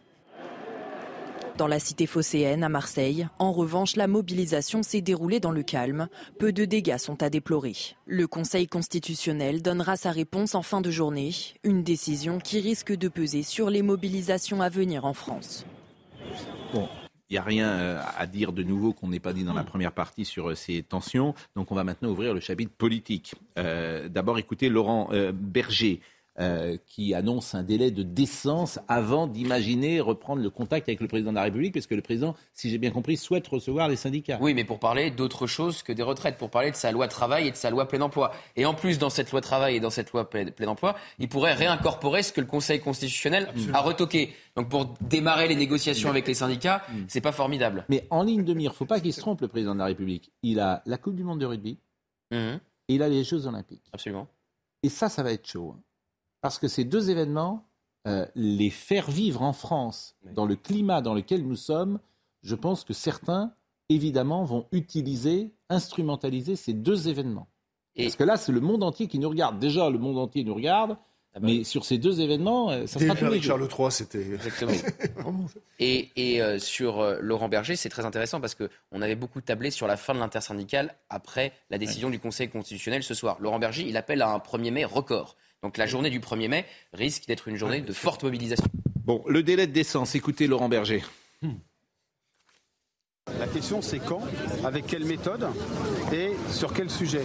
Dans la cité phocéenne, à Marseille, en revanche, la mobilisation s'est déroulée dans le calme. Peu de dégâts sont à déplorer. Le Conseil constitutionnel donnera sa réponse en fin de journée, une décision qui risque de peser sur les mobilisations à venir en France. Il n'y a rien euh, à dire de nouveau qu'on n'ait pas dit dans la première partie sur euh, ces tensions. Donc on va maintenant ouvrir le chapitre politique. Euh, d'abord écoutez Laurent Berger. Euh, qui annonce un délai de décence avant d'imaginer reprendre le contact avec le président de la République, parce que le président, si j'ai bien compris, souhaite recevoir les syndicats. Oui, mais pour parler d'autre chose que des retraites, pour parler de sa loi travail et de sa loi plein emploi. Et en plus, dans cette loi travail et dans cette loi plein emploi, il pourrait réincorporer ce que le Conseil constitutionnel a retoqué. Donc pour démarrer les négociations avec les syndicats, mm. c'est pas formidable. Mais en ligne de mire, faut pas qu'il se trompe le président de la République. Il a la Coupe du Monde de rugby mmh. et il a les Jeux Olympiques. Absolument. Et ça, ça va être chaud. Parce que ces deux événements, euh, les faire vivre en France, dans le climat dans lequel nous sommes, je pense que certains, évidemment, vont utiliser, instrumentaliser ces deux événements. Parce que là, c'est le monde entier qui nous regarde. Déjà, le monde entier nous regarde. Ah bah mais sur ces deux événements, euh, ça sera tous les Charles III, c'était exactement. et, et euh, sur Laurent Berger, c'est très intéressant parce que on avait beaucoup tablé sur la fin de l'intersyndicale après la décision du Conseil constitutionnel ce soir. Laurent Berger, il appelle à un 1er mai record. Donc la journée du 1er mai risque d'être une journée de forte mobilisation. Bon, le délai de décence, écoutez Laurent Berger. Hmm. La question c'est quand, avec quelle méthode et sur quel sujet.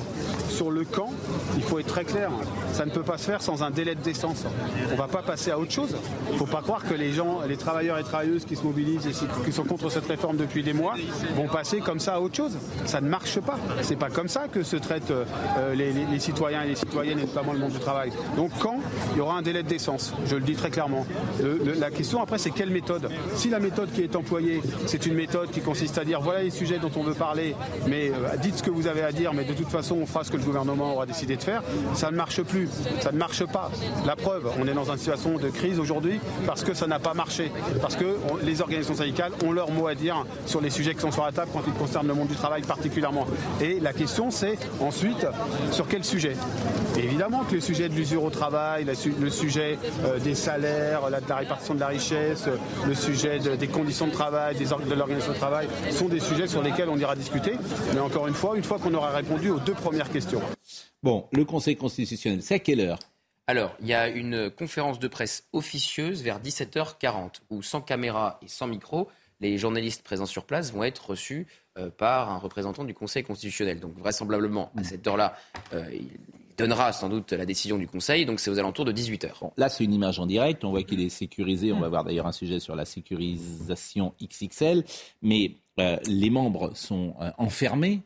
Sur le quand, il faut être très clair, ça ne peut pas se faire sans un délai de décence. On ne va pas passer à autre chose. Il ne faut pas croire que les gens, les travailleurs et travailleuses qui se mobilisent et qui sont contre cette réforme depuis des mois vont passer comme ça à autre chose. Ça ne marche pas. C'est pas comme ça que se traitent euh, les, citoyens et les citoyennes et notamment le monde du travail. Donc quand il y aura un délai de décence, je le dis très clairement. la question après c'est quelle méthode? Si la méthode qui est employée, c'est une méthode qui consiste c'est-à-dire voilà les sujets dont on veut parler, mais euh, dites ce que vous avez à dire, mais de toute façon on fera ce que le gouvernement aura décidé de faire. Ça ne marche plus, ça ne marche pas. La preuve, on est dans une situation de crise aujourd'hui parce que ça n'a pas marché, parce que les organisations syndicales ont leur mot à dire sur les sujets qui sont sur la table quand ils concernent le monde du travail particulièrement. Et la question c'est ensuite sur quel sujet? Évidemment que le sujet de l'usure au travail, le sujet euh, des salaires, de la répartition de la richesse, le sujet des conditions de travail, des, de l'organisation de travail, sont des sujets sur lesquels on ira discuter. Mais encore une fois, une fois qu'on aura répondu aux deux premières questions. Bon, le Conseil constitutionnel, c'est à quelle heure? Alors, il y a une conférence de presse officieuse vers 17h40 où, sans caméra et sans micro, les journalistes présents sur place vont être reçus euh, par un représentant du Conseil constitutionnel. Donc, vraisemblablement, à cette heure-là, euh, il donnera sans doute la décision du Conseil. Donc, c'est aux alentours de 18h. là, c'est une image en direct. On voit qu'il est sécurisé. On va voir d'ailleurs un sujet sur la sécurisation XXL. Mais euh, les membres sont enfermés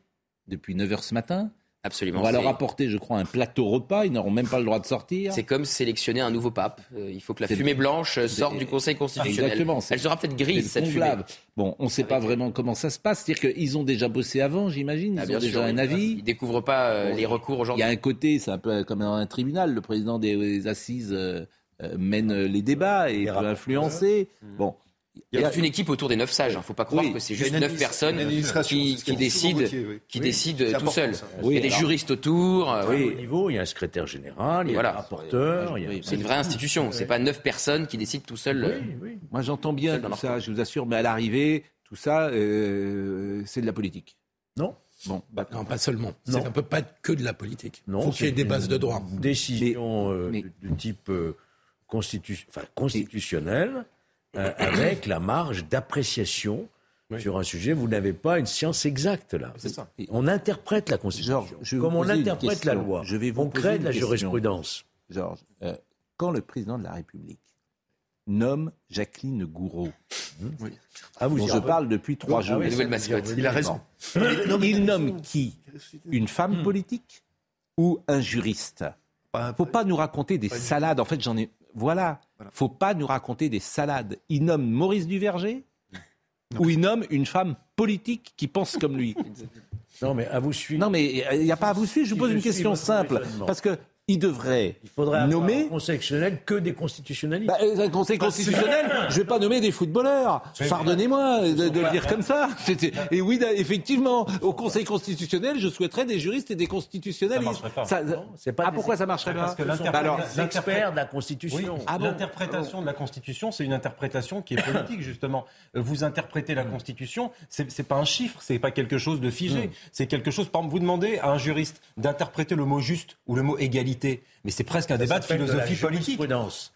depuis 9h ce matin. Absolument. On va leur apporter, je crois, un plateau repas. Ils n'auront même pas le droit de sortir. C'est comme sélectionner un nouveau pape. Euh, il faut que la fumée blanche sorte du Conseil constitutionnel. Exactement. Elle sera peut-être grise, cette fumée. Bon, on ne sait pas vraiment comment ça se passe. C'est-à-dire qu'ils ont déjà bossé avant, j'imagine. Ils ah, ont déjà un avis. Ils ne découvrent pas euh, les recours aujourd'hui. Il y a un côté, c'est un peu comme dans un tribunal. Le président des assises euh, mène les débats et peut influencer. Bon, il y a toute une équipe autour des neuf sages. Il hein. ne faut pas croire que c'est juste neuf personnes qui, décident, qui décident tout seuls. il y a des juristes autour. Euh, oui. Au niveau, il y a un secrétaire général, il y a un rapporteur. C'est une vraie institution. Ce n'est pas neuf personnes qui décident tout seuls. Moi, j'entends bien tout ça, je vous assure, mais à l'arrivée, tout ça, euh, c'est de la politique. Non Bon, bah, non, pas seulement. Ça ne peut pas être que de la politique. Il faut qu'il y ait des bases de droit. Décision euh, de, type constitutionnel euh, avec la marge d'appréciation sur un sujet. Vous n'avez pas une science exacte là. Ça. On interprète la Constitution. comme on interprète la loi. Je vais vous on crée de la jurisprudence. Georges, euh, quand le président de la République nomme Jacqueline Gouraud, hmm. ah, vous dont je parle depuis trois jours. Il a raison. Il nomme qui Une femme hmm. politique ou un juriste? Il ne faut pas nous raconter des salades. En fait, j'en ai voilà. ne Faut pas nous raconter des salades. Il nomme Maurice Duverger ou il nomme une femme politique qui pense comme lui. Non, mais à vous suivre. Non, mais il n'y a pas à vous suivre. Je vous pose une question simple. Parce que il devrait il faudrait nommer un conseil constitutionnel que des constitutionnalistes. Bah, un conseil constitutionnel, je vais pas nommer des footballeurs. Pardonnez-moi de, le dire comme ça. Et oui, effectivement, au conseil constitutionnel, je souhaiterais des juristes et des constitutionnalistes. Ça pas. pas ah, pourquoi ça marcherait pas Parce que l'expert de la Constitution. Ah L'interprétation de la Constitution, c'est une interprétation qui est politique justement. Vous interprétez la Constitution, c'est pas un chiffre, c'est pas quelque chose de figé, c'est quelque chose. Par exemple, vous demandez à un juriste d'interpréter le mot juste ou le mot égalité mais c'est presque un débat de philosophie politique.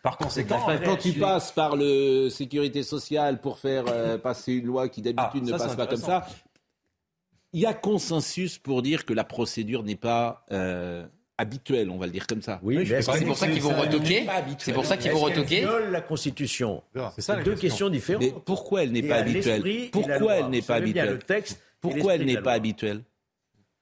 Par conséquent, quand tu passes par le sécurité sociale pour faire euh, passer une loi qui d'habitude ah, ne passe pas comme ça, il y a consensus pour dire que la procédure n'est pas euh, habituelle, on va le dire comme ça. Oui, c'est pour ça qu'ils vont retoquer. C'est pour ça qu'ils vont retoquer. la Constitution. C'est ça. Deux questions différentes. Mais pourquoi elle n'est pas habituelle Pourquoi elle n'est pas habituelle Pourquoi elle n'est pas habituelle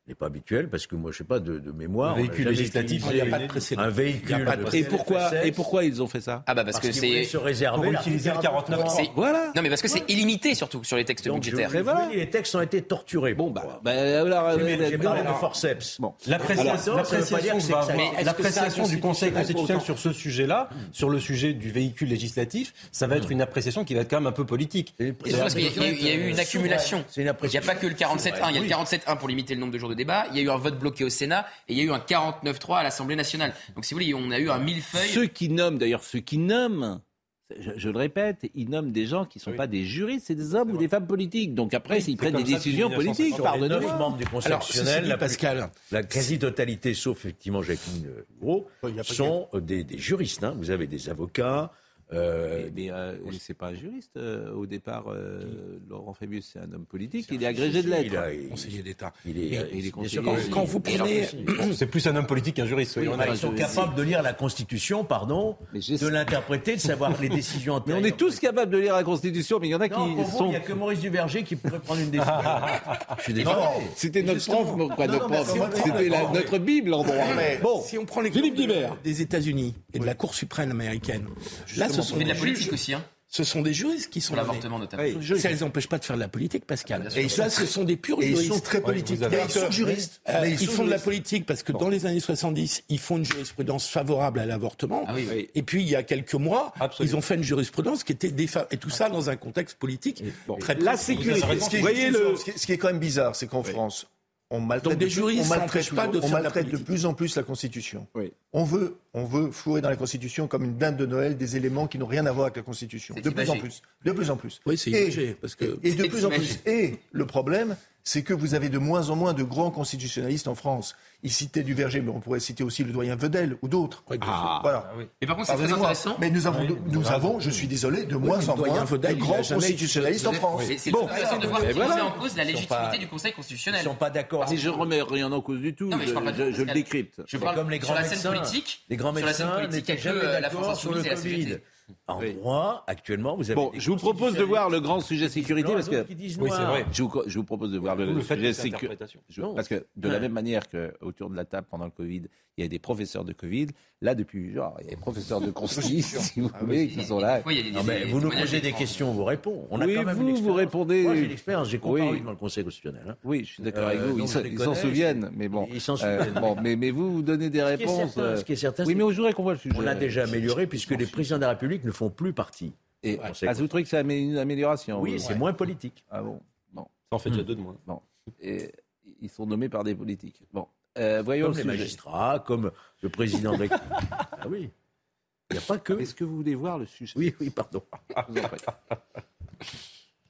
n'est pas habituel parce que moi je sais pas de, de mémoire. Un véhicule législatif, il n'y a pas de précédent. Un véhicule. Et pourquoi et pourquoi ils ont fait ça Ah bah parce, que c'est se réserver pour utiliser le 49 Voilà. Non mais parce que c'est illimité surtout sur les textes budgétaires. voilà. Les textes ont été torturés. Bon bah, bah alors j'ai parlé de forceps. Bon. L'appréciation du Conseil constitutionnel sur ce sujet-là, sur le sujet du véhicule législatif, ça va être une appréciation qui va être quand même un peu politique. Parce qu'il y a eu une accumulation. Il n'y a pas que le 47.1, il y a le 47.1 pour limiter le nombre de jours de débat, il y a eu un vote bloqué au Sénat et il y a eu un 49-3 à l'Assemblée nationale. Donc si vous voulez, on a eu un millefeuille. Ceux qui nomment, d'ailleurs, ceux qui nomment, je, le répète, ils nomment des gens qui ne sont pas des juristes, c'est des hommes ou des femmes politiques. Donc après, ils prennent des décisions politiques. Pardonnez-moi. Les membres du Conseil constitutionnel, la, Pascal, la quasi-totalité, sauf effectivement Jacqueline Gros, sont des, des juristes. Hein. Vous avez des avocats, euh, mais, euh, c'est pas un juriste euh, au départ. Euh, Laurent Fabius, c'est un homme politique. Il est agrégé de lettres. Il est conseiller d'État. Il est, il est conseiller. Quand, quand, vous prenez, c'est plus un homme politique qu'un juriste. Oui, ils sont capables de lire la Constitution, pardon, de l'interpréter, de savoir les décisions Mais on est tous capables de lire la Constitution, mais il y en a qui sont. Il n'y a que Maurice Duverger qui pourrait prendre une décision. Je suis désolé. C'était notre prof, quoi, notre prof. C'était notre Bible en droit. Bon, si on prend les des États-Unis et de la Cour suprême américaine, là, ce sont de la politique aussi, hein. Ce sont des juristes qui sont l'avortement notamment. ça ne les empêche pas de faire de la politique, Pascal. Et là, ce sont des purs juristes. Ils sont très politiques. ils sont juristes. Euh, ils, font de la politique parce que dans les années 70, ils font une jurisprudence favorable à l'avortement. Ah et puis, il y a quelques mois, ils ont fait une jurisprudence qui était défavorable. Et tout ça dans un contexte politique très La sécurité. Ce qui, est, ce qui est quand même bizarre, c'est qu'en France, on maltraite, des juristes, on maltraite, pas de, on maltraite de plus en plus la Constitution. On, veut, on veut fourrer dans la Constitution comme une dinde de Noël des éléments qui n'ont rien à voir avec la Constitution. De plus en plus. De plus en plus. Oui, c'est parce que et de plus en plus. Et le problème, c'est que vous avez de moins en moins de grands constitutionnalistes en France. Il citait du Verger, mais on pourrait citer aussi le doyen Vedel ou d'autres. Ah, voilà. Ah Et par contre, c'est très intéressant. Mais nous avons, nous avons, je suis désolé, de moins en moins de grands constitutionnalistes en France. C'est bon. intéressant de voir qu'ils voilà. en cause la légitimité du Conseil constitutionnel. Ils ne sont pas d'accord. Si je remets rien en cause du tout, je, le décrypte. Je parle comme les grands médecins. Les grands médecins n'étaient jamais d'accord sur le Covid. En droit, actuellement, vous avez. Bon, je vous propose de voir le grand sujet sécurité parce que. Oui, c'est vrai. Je vous, je vous, propose de voir le, le sujet sécurité. Parce que de la même manière qu'autour de la table pendant le Covid, il y a des professeurs de Covid. Là, depuis genre, il y a des professeurs de consti, si vous voulez, qui sont là. Non, mais vous nous posez des questions, on vous répond. On a oui, quand même vous, vous répondez. Moi, j'ai l'expérience, j'ai comparu dans le Conseil constitutionnel. Hein. Oui, je suis d'accord avec vous. Ils s'en souviennent, mais bon. Ils s'en souviennent. Bon, mais vous, vous donnez des réponses. Ce qui est certain, oui, mais voudrais qu'on voit le sujet. On l'a déjà amélioré puisque les présidents de la République ne font plus partie. Et ah, vous trouvez que c'est une amélioration Oui, c'est moins politique. Ah bon Bon. Ça en fait déjà deux de moins. Bon. Et ils sont nommés par des politiques. Bon. Euh, voyons comme les magistrats, comme le président de Ah oui. Il n'y a pas que. Est-ce que vous voulez voir le sujet Oui, oui, pardon.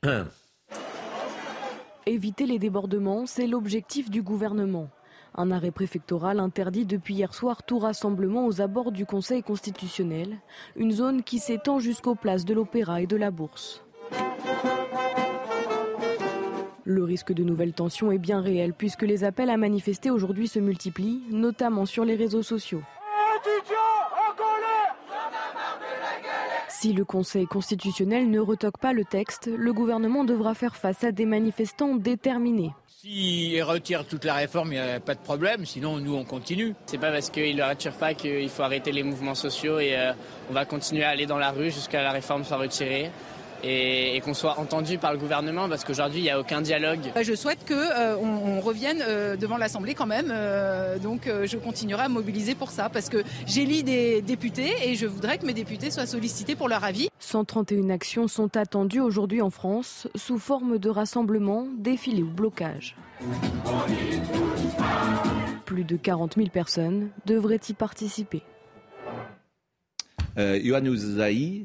Éviter les débordements, c'est l'objectif du gouvernement. Un arrêt préfectoral interdit depuis hier soir tout rassemblement aux abords du Conseil constitutionnel, une zone qui s'étend jusqu'aux places de l'Opéra et de la Bourse. Le risque de nouvelles tensions est bien réel puisque les appels à manifester aujourd'hui se multiplient, notamment sur les réseaux sociaux. Si le Conseil constitutionnel ne retoque pas le texte, le gouvernement devra faire face à des manifestants déterminés. S'il retire toute la réforme, il n'y a pas de problème, sinon nous on continue. C'est pas parce qu'il ne retire pas qu'il faut arrêter les mouvements sociaux et euh, on va continuer à aller dans la rue jusqu'à la réforme soit retirée et, qu'on soit entendu par le gouvernement parce qu'aujourd'hui il n'y a aucun dialogue. Bah, je souhaite qu'on euh, on revienne euh, devant l'Assemblée quand même, euh, donc je continuerai à mobiliser pour ça parce que j'élis des députés et je voudrais que mes députés soient sollicités pour leur avis. 131 actions sont attendues aujourd'hui en France sous forme de rassemblements, défilés ou blocages. Plus de 40 000 personnes devraient y participer. Euh, euh,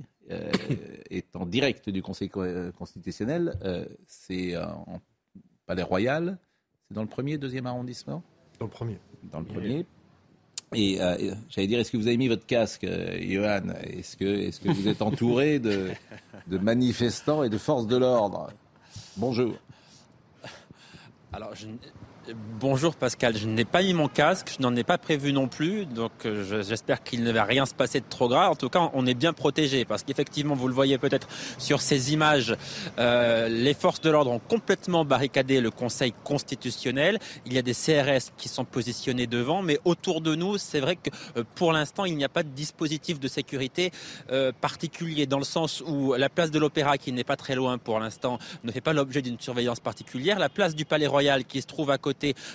est en direct du Conseil constitutionnel. Euh, c'est en Palais Royal. C'est dans le premier, deuxième arrondissement? Dans le premier. Dans le premier. Et euh, j'allais dire, est-ce que vous avez mis votre casque, Johan? Est-ce que, est que vous êtes entouré de, de manifestants et de forces de l'ordre? Bonjour. Alors, je, Bonjour Pascal, je n'ai pas mis mon casque, je n'en ai pas prévu non plus, donc euh, j'espère qu'il ne va rien se passer de trop grave. En tout cas, on est bien protégé parce qu'effectivement, vous le voyez peut-être sur ces images, euh, les forces de l'ordre ont complètement barricadé le Conseil constitutionnel. Il y a des CRS qui sont positionnés devant, mais autour de nous, c'est vrai que euh, pour l'instant, il n'y a pas de dispositif de sécurité particulier dans le sens où la place de l'Opéra, qui n'est pas très loin pour l'instant, ne fait pas l'objet d'une surveillance particulière. La place du Palais Royal, qui se trouve à côté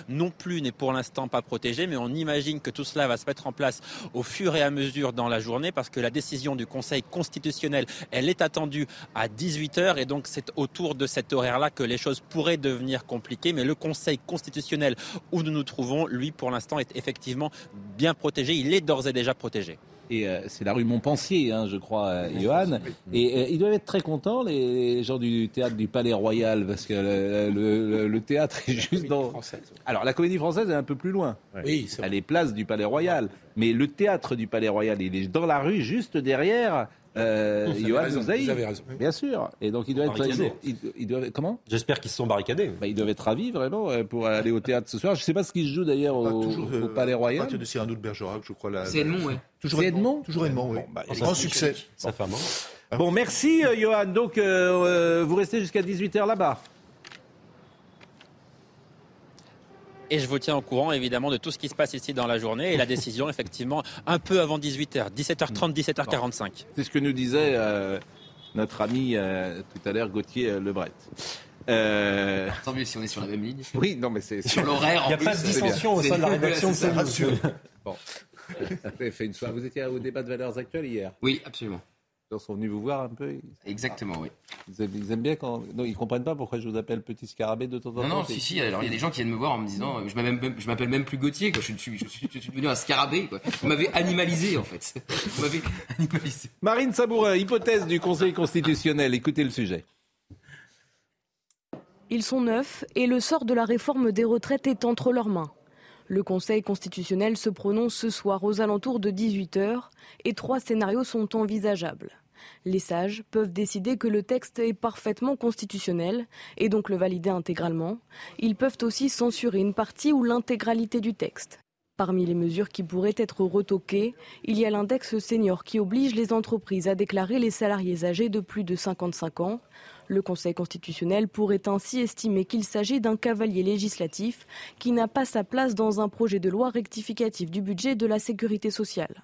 non plus n'est pour l'instant pas protégé, mais on imagine que tout cela va se mettre en place au fur et à mesure dans la journée parce que la décision du Conseil constitutionnel, elle est attendue à 18h et donc c'est autour de cet horaire-là que les choses pourraient devenir compliquées, mais le Conseil constitutionnel où nous nous trouvons, lui, pour l'instant, est effectivement bien protégé. Il est d'ores et déjà protégé. Et euh, c'est la rue Montpensier, hein, je crois, euh, Johan. Et euh, ils doivent être très contents, les, gens du théâtre du Palais Royal, parce que le, théâtre est juste dans. Alors la comédie française est un peu plus loin. Oui, Elle est place du Palais Royal. Mais le théâtre du Palais Royal, il est dans la rue, juste derrière euh, vous, avez raison, Bien sûr. Et donc, il doit être. Il, doit, comment? J'espère qu'ils se sont barricadés. Bah, ils doivent être ravis, vraiment, euh, pour aller au théâtre ce soir. Je ne sais pas ce qui se joue d'ailleurs au, euh, Palais Royal. de Cyrano de Bergerac, je crois. C'est Edmond, oui. Toujours Edmond Toujours Edmond, oui. Bon, grand succès. Sa femme. Bon, merci, Johan. Donc, vous restez jusqu'à 18h là-bas. Et je vous tiens au courant évidemment de tout ce qui se passe ici dans la journée et la décision effectivement un peu avant 18h, 17h30, 17h45. C'est ce que nous disait euh, notre ami euh, tout à l'heure Gauthier euh, Lebret. Euh... Tant mieux si on est sur la même ligne. Oui, non, mais c'est sur l'horaire. Il n'y a pas de dissension au sein de la rédaction de Bon. Vous avez fait une soirée. Vous étiez au débat de valeurs actuelles hier Oui, absolument. Ils sont venus vous voir un peu. Exactement, oui. Ils aiment, bien quand. Non, ils comprennent pas pourquoi je vous appelle petit scarabée de temps en temps. Non, non, si, si. Alors, il y a des gens qui viennent me voir en me disant Je m'appelle même, plus Gauthier, quoi. Je, suis, je, suis, devenu un scarabée, quoi. Vous m'avez animalisé, en fait. Vous m'avez animalisé. Marine Sabourin, hypothèse du Conseil constitutionnel. Écoutez le sujet. Ils sont neufs et le sort de la réforme des retraites est entre leurs mains. Le Conseil constitutionnel se prononce ce soir aux alentours de 18h et trois scénarios sont envisageables. Les sages peuvent décider que le texte est parfaitement constitutionnel et donc le valider intégralement. Ils peuvent aussi censurer une partie ou l'intégralité du texte. Parmi les mesures qui pourraient être retoquées, il y a l'index senior qui oblige les entreprises à déclarer les salariés âgés de plus de 55 ans. Le Conseil constitutionnel pourrait ainsi estimer qu'il s'agit d'un cavalier législatif qui n'a pas sa place dans un projet de loi rectificatif du budget de la sécurité sociale.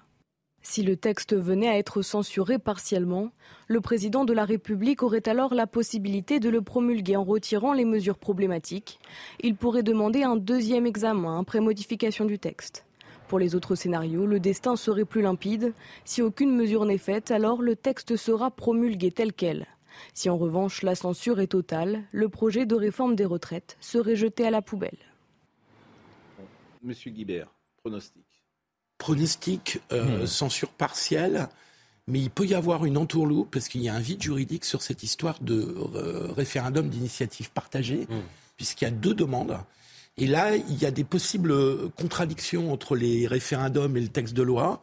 Si le texte venait à être censuré partiellement, le président de la République aurait alors la possibilité de le promulguer en retirant les mesures problématiques. Il pourrait demander un deuxième examen après modification du texte. Pour les autres scénarios, le destin serait plus limpide. Si aucune mesure n'est faite, alors le texte sera promulgué tel quel. Si en revanche la censure est totale, le projet de réforme des retraites serait jeté à la poubelle. Monsieur Guibert, pronostic. Pronostic, euh, hmm. censure partielle, mais il peut y avoir une entourloupe parce qu'il y a un vide juridique sur cette histoire de euh, référendum d'initiative partagée, hmm. puisqu'il y a deux demandes. Et là, il y a des possibles contradictions entre les référendums et le texte de loi.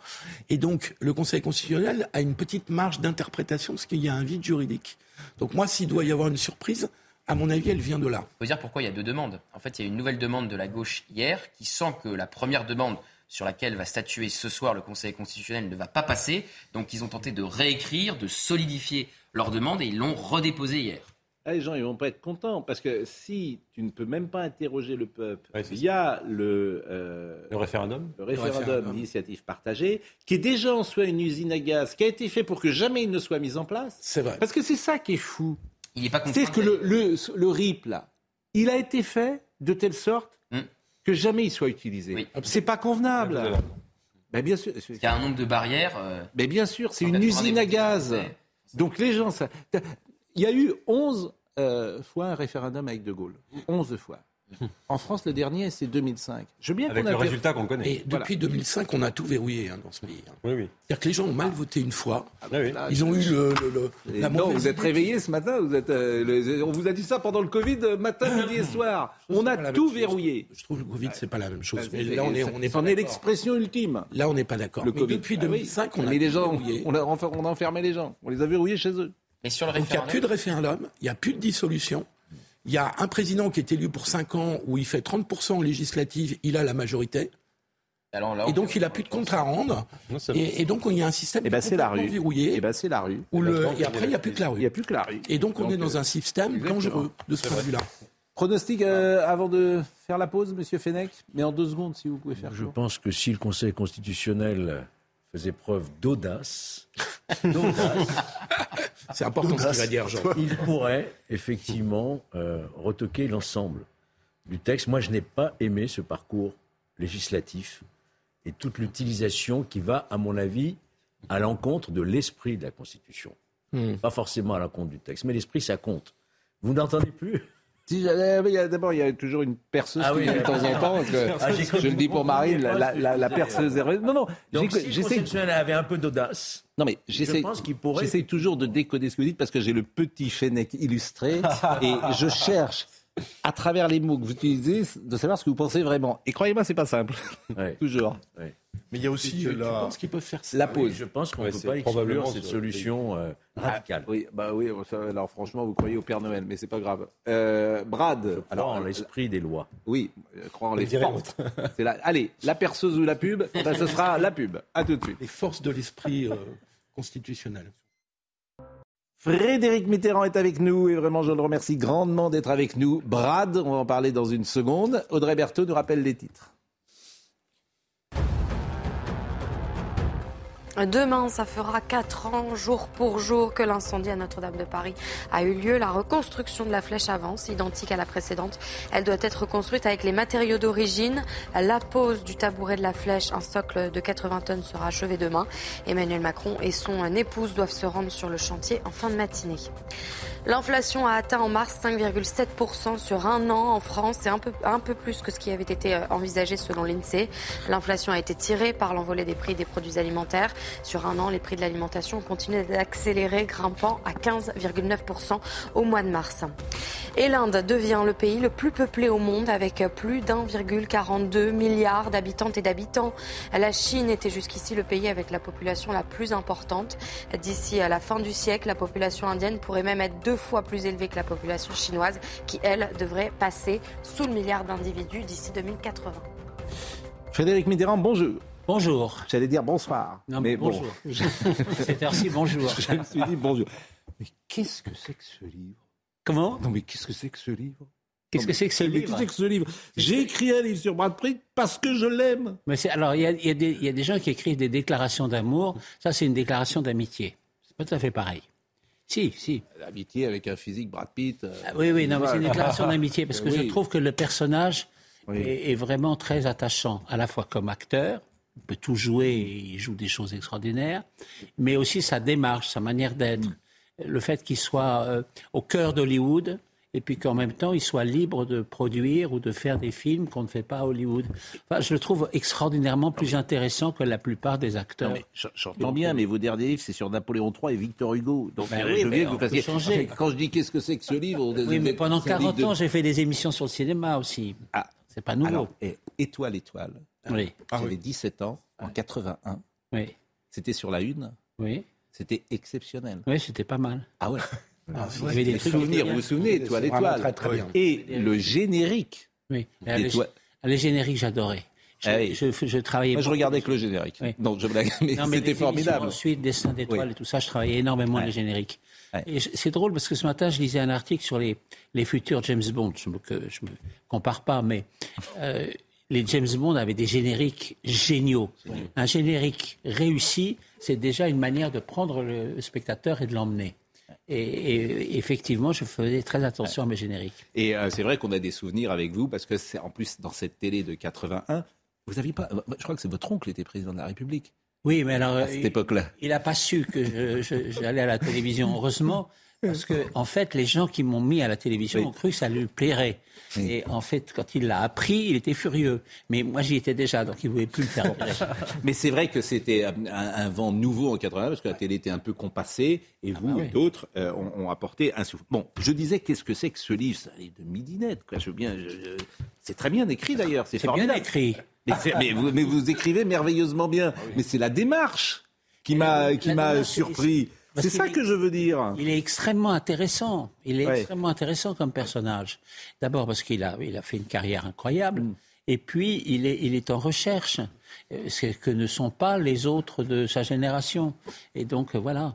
Et donc, le Conseil constitutionnel a une petite marge d'interprétation parce qu'il y a un vide juridique. Donc moi, s'il doit y avoir une surprise, à mon avis, elle vient de là. Il faut dire pourquoi il y a deux demandes. En fait, il y a une nouvelle demande de la gauche hier qui sent que la première demande sur laquelle va statuer ce soir le Conseil constitutionnel ne va pas passer. Donc ils ont tenté de réécrire, de solidifier leur demande et ils l'ont redéposée hier. Ah, les gens ils vont pas être contents parce que si tu ne peux même pas interroger le peuple il y a le, euh, le référendum, le référendum d'initiative partagée qui est déjà en soi une usine à gaz qui a été fait pour que jamais il ne soit mis en place. C'est vrai. Parce que c'est ça qui est fou. Il est pas C'est que le, le, le, RIP là, il a été fait de telle sorte hmm. que jamais il soit utilisé. Oui. C'est pas convenable. Ben, bien sûr. Il y a un nombre de barrières. Euh, Mais bien sûr, c'est une usine à gaz. Donc les gens, ça, il y a eu 11 euh, fois un référendum avec De Gaulle. 11 fois. En France, le dernier, c'est 2005. Je veux bien Avec le résultat qu'on connaît. Et depuis 2005, on a tout verrouillé hein, dans ce pays. Hein. Oui, oui. C'est-à-dire que les gens ont mal voté une fois. Ah, oui. Ils ont eu le, la Non, vous êtes réveillés ce matin. Vous êtes, euh, on vous a dit ça pendant le Covid, euh, matin, midi et soir. On a tout verrouillé. Je trouve que le Covid, c'est pas la même chose. Mais là, on est, on est, on est l'expression ultime. Là, on n'est pas d'accord. Mais depuis 2005, ah on a. Mais les gens, on a, on a enfermé les gens. On les a verrouillés chez eux. Donc il n'y a plus de référendum, il n'y a plus de dissolution. Il y a un président qui est élu pour 5 ans où il fait 30% en législative, il a la majorité. et donc il n'a plus de compte à rendre. et, donc il y a un système et eh ben, c'est la rue. verrouillé. Et, eh ben, c'est la rue. et après il n'y a plus que la rue. Il n'y a plus que la rue. Et donc on est dans un système dangereux de ce point de vue-là. Pronostic euh, avant de faire la pause, Monsieur Fenech, mais en deux secondes si vous pouvez faire. Je pense que si le Conseil constitutionnel faisait preuve d'audace. C'est important ce qu'il va dire, Jean. Il pourrait effectivement euh, retoquer l'ensemble du texte. Moi, je n'ai pas aimé ce parcours législatif et toute l'utilisation qui va, à mon avis, à l'encontre de l'esprit de la Constitution. Hmm. Pas forcément à l'encontre du texte, mais l'esprit, ça compte. Vous n'entendez plus? D'abord, il y a toujours une perceuse ah de temps en temps. Ah, je le dis pour Marine, la, la, perceuse est... Non, non. Donc, si avait un peu d'audace. Non, mais j'essaie, pourrait... j'essaie toujours de décoder ce que vous dites parce que j'ai le petit Fennec illustré et je cherche à travers les mots que vous utilisez, de savoir ce que vous pensez vraiment. Et croyez-moi, c'est pas simple. Toujours. Mais il y a aussi la... pense qu'ils peuvent faire ça. La pause. je pense qu'on ne peut pas exclure cette solution euh, radicale. oui, bah oui. alors franchement, vous croyez au Père Noël, mais c'est pas grave. Euh, Brad. alors en l'esprit des lois. Oui, crois en les forces. Allez, la perceuse ou la pub, ce sera la pub. À tout de suite. Les forces de l'esprit euh, constitutionnel. Frédéric Mitterrand est avec nous et vraiment je le remercie grandement d'être avec nous. Brad, on va en parler dans une seconde. Audrey Berthaud nous rappelle les titres. Demain, ça fera 4 ans, jour pour jour, que l'incendie à Notre-Dame de Paris a eu lieu. La reconstruction de la flèche avance, identique à la précédente. Elle doit être reconstruite avec les matériaux d'origine. La pose du tabouret de la flèche, un socle de 80 tonnes, sera achevée demain. Emmanuel Macron et son épouse doivent se rendre sur le chantier en fin de matinée. L'inflation a atteint en mars 5,7% sur un an en France. C'est un peu, un peu plus que ce qui avait été euh, envisagé selon l'INSEE. L'inflation a été tirée par l'envolée des prix des produits alimentaires. Sur un an, les prix de l'alimentation ont continué d'accélérer, grimpant à 15,9% au mois de mars. Et l'Inde devient le pays le plus peuplé au monde avec plus d'1,42 milliard d'habitantes et d'habitants. La Chine était jusqu'ici le pays avec la population la plus importante. D'ici à la fin du siècle, la population indienne pourrait même être deux deux fois plus élevée que la population chinoise, qui, elle, devrait passer sous le milliard d'individus d'ici 2080. Frédéric Mitterrand, bonjour. Bonjour. J'allais dire bonsoir. Non, mais bonjour. Bon. C'est ainsi, bonjour. Je me suis dit bonjour. Mais qu'est-ce que c'est que ce livre? Comment? Non, mais qu'est-ce que c'est que ce livre? Qu'est-ce que c'est que ce livre? Qu'est-ce que c'est que ce livre? J'ai écrit un livre sur Brad Pitt parce que je l'aime. Mais c'est alors il y, y, y, a des gens qui écrivent des déclarations d'amour. Ça, c'est une déclaration d'amitié. C'est pas tout à fait pareil. Si, si. L'amitié avec un physique Brad Pitt. Euh, ah, oui, oui, non, mais c'est une déclaration d'amitié parce que je trouve que le personnage est, est, vraiment très attachant, à la fois comme acteur, il peut tout jouer, il joue des choses extraordinaires, mais aussi sa démarche, sa manière d'être, le fait qu'il soit euh, au cœur d'Hollywood, et puis qu'en même temps, il soit libre de produire ou de faire des films qu'on ne fait pas à Hollywood. Enfin, je le trouve extraordinairement plus intéressant que la plupart des acteurs. J'entends bien, mais vos derniers livres, c'est sur Napoléon III et Victor Hugo. Donc, ben euh, je veux que vous fassiez... changer. Quand je dis qu'est-ce que c'est que ce livre... Oui, mais pendant 40 ans, j'ai fait des émissions sur le cinéma aussi. Ah. C'est pas nouveau. Alors, et Étoile, Étoile. Oui. J'avais 17 ans, en 81. Oui. C'était sur la une. Oui. C'était exceptionnel. Oui, c'était pas mal. Ah ouais ah, vous avez des souvenirs, vous vous souvenez, Étoile, Étoile. Très, très bien. Et le générique. Oui, les génériques, j'adorais. Je, ah je, je, travaillais. Moi, je regardais que le générique. Oui. Non, je blague, mais, mais c'était formidable. Ensuite, dessin d'étoiles et tout ça, je travaillais énormément ouais. les génériques. Ouais. Et c'est drôle parce que ce matin, je lisais un article sur les, les futurs James Bond. Je me, que, je me compare pas, mais euh, les James Bond avaient des génériques géniaux. Un générique réussi, c'est déjà une manière de prendre le spectateur et de l'emmener. Et, effectivement, je faisais très attention à mes génériques. Et euh, c'est vrai qu'on a des souvenirs avec vous, parce que c'est en plus dans cette télé de 81, vous aviez pas. Je crois que c'est votre oncle qui était président de la République. Oui, mais alors. À cette époque-là. Il n'a pas su que j'allais à la télévision, heureusement. Parce que, en fait, les gens qui m'ont mis à la télévision ont cru que ça lui plairait. Et en fait, quand il l'a appris, il était furieux. Mais moi, j'y étais déjà, donc il ne voulait plus le faire. Mais c'est vrai que c'était un, vent nouveau en 80 parce que la télé était un peu compassée, et ah vous bah et d'autres euh, ont, apporté un souffle. Bon, je disais, qu'est-ce que c'est que ce livre? C'est de midinette. Quoi. Je bien, c'est très bien écrit d'ailleurs. C'est bien écrit. Mais, vous, mais, vous, écrivez merveilleusement bien. Ah mais c'est la démarche qui m'a qui m'a surpris. C'est ça que je veux dire. Il est extrêmement intéressant. Il est extrêmement intéressant comme personnage. D'abord parce qu'il a, il a fait une carrière incroyable. Mm. Et puis, il est, il est en recherche, euh, ce que ne sont pas les autres de sa génération. Et donc, voilà.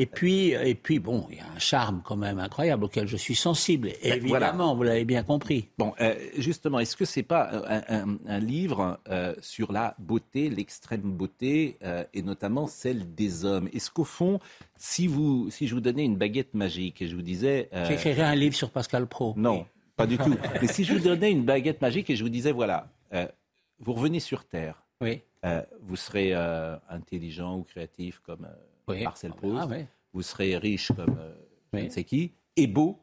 Et puis, et puis, bon, il y a un charme quand même incroyable auquel je suis sensible. Ben, évidemment, vous l'avez bien compris. Bon, euh, justement, est-ce que c'est pas un, livre euh, sur la beauté, l'extrême beauté, euh, et notamment celle des hommes? Est-ce qu'au fond, si vous, si je vous donnais une baguette magique et je vous disais, j'écrirais un livre sur Pascal Pro. Non, pas du tout. Mais si je vous donnais une baguette magique et je vous disais, voilà, vous revenez sur Terre. Oui. vous serez intelligent ou créatif comme Marcel Proust. Ah, vous serez riche comme euh, je ne sais qui, et beau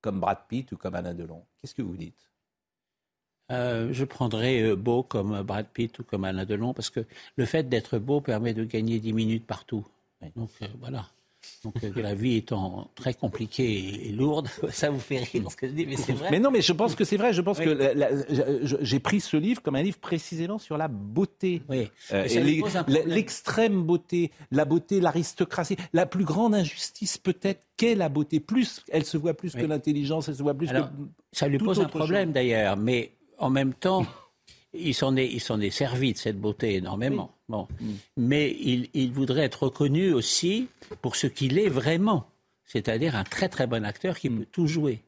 comme Brad Pitt ou comme Alain Delon. Qu'est-ce que vous dites? Euh, je prendrais euh, beau comme Brad Pitt ou comme Alain Delon parce que le fait d'être beau permet de gagner 10 minutes partout. Donc voilà. Donc euh, la vie étant très compliquée et lourde, ça vous fait rire ce que je dis, mais c'est vrai. Mais non, mais je pense que c'est vrai. Je pense que j'ai pris ce livre comme un livre précisément sur la beauté, oui. euh, l'extrême beauté, la beauté, l'aristocratie, la plus grande injustice peut-être qu'est la beauté. Plus elle se voit plus que l'intelligence, elle se voit plus que ça lui pose un problème d'ailleurs, mais en même temps. Il s'en est, est, servi de cette beauté énormément. Bon. Mm. Mais il, il, voudrait être reconnu aussi pour ce qu'il est vraiment, c'est-à-dire un très très bon acteur qui mm. peut tout jouer.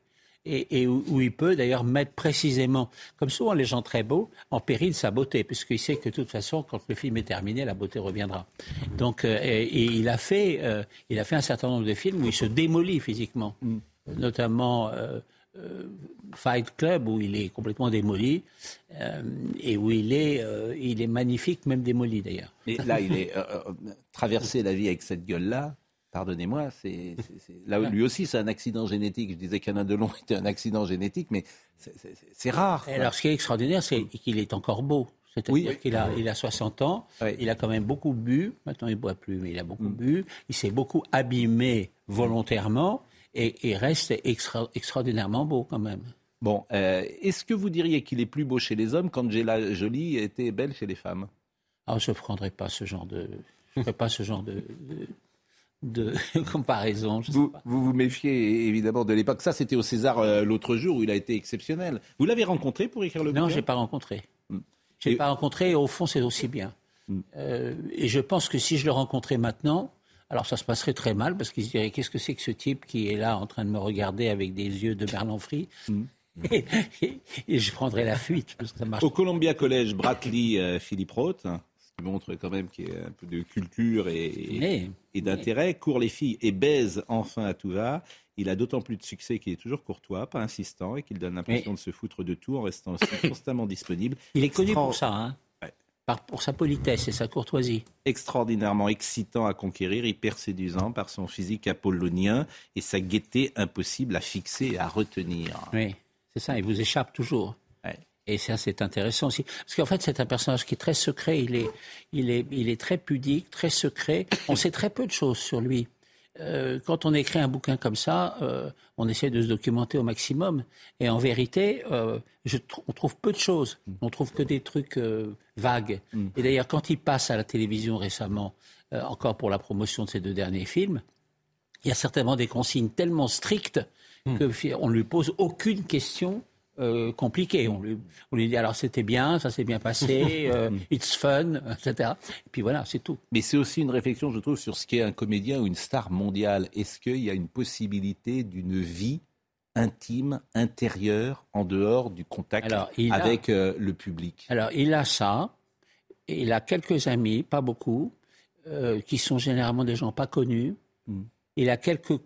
et, où, il peut d'ailleurs mettre précisément, comme souvent les gens très beaux, en péril sa beauté, puisqu'il sait que de toute façon, quand le film est terminé, la beauté reviendra. Donc, euh, et, il a fait, euh, il a fait un certain nombre de films où il se démolit physiquement, mm. notamment. Euh, Fight Club où il est complètement démoli et où il est, il est magnifique, même démoli d'ailleurs. Et là, il est traversé la vie avec cette gueule-là. Pardonnez-moi, c'est, là lui aussi c'est un accident génétique. Je disais qu'Alain Delon était un accident génétique, mais c'est, rare. alors ce qui est extraordinaire, c'est qu'il est encore beau. C'est-à-dire qu'il a, il a 60 ans, il a quand même beaucoup bu, maintenant il ne boit plus, mais il a beaucoup mm. bu, il s'est beaucoup abîmé volontairement et, reste extraordinairement beau quand même. Bon, euh, est-ce que vous diriez qu'il est plus beau chez les hommes qu'Angela Jolie était belle chez les femmes? Ah, Je ne prendrais pas ce genre de, je pas ce genre de, de comparaison. vous, vous, méfiez évidemment de l'époque. Ça, c'était au César euh, l'autre jour où il a été exceptionnel. Vous l'avez rencontré pour écrire le bouquin Non, je n'ai pas rencontré. Hmm. Je l'ai pas rencontré et au fond, c'est aussi bien. Hmm. Euh, et je pense que si je le rencontrais maintenant, alors ça se passerait très mal parce qu'il se dirait qu'est-ce que c'est que ce type qui est là en train de me regarder avec des yeux de Berlin hmm. et, je prendrais la fuite. Au Columbia College, Bradley euh, Philippe Roth, qui montre quand même qu'il y a un peu de culture et, et d'intérêt, court les filles et baise enfin à tout va. Il a d'autant plus de succès qu'il est toujours courtois, pas insistant, et qu'il donne l'impression de se foutre de tout en restant aussi constamment disponible. Il est connu pour ça, hein pour sa politesse et sa courtoisie. Extraordinairement excitant à conquérir, hyper séduisant par son physique apollonien et sa gaieté impossible à fixer et à retenir. Oui, c'est ça, il vous échappe toujours. Et ça, c'est intéressant aussi. Parce qu'en fait, c'est un personnage qui est très secret. Il est, il est, il est très pudique, très secret. On sait très peu de choses sur lui. Euh, quand on écrit un bouquin comme ça, euh, on essaie de se documenter au maximum. Et en vérité, euh, je on trouve peu de choses. On trouve que des trucs vagues. Mm. Et d'ailleurs, quand il passe à la télévision récemment, encore pour la promotion de ses deux derniers films, il y a certainement des consignes tellement strictes mm. qu'on ne lui pose aucune question euh, compliqué. On lui, on lui, dit alors c'était bien, ça s'est bien passé, euh, it's fun, etc. Et puis voilà, c'est tout. Mais c'est aussi une réflexion, je trouve, sur ce qu'est un comédien ou une star mondiale. Est-ce qu'il y a une possibilité d'une vie intime, intérieure, en dehors du contact avec euh, le public? Alors il a ça. Il a quelques amis, pas beaucoup, qui sont généralement des gens pas connus. Hmm. Il a quelques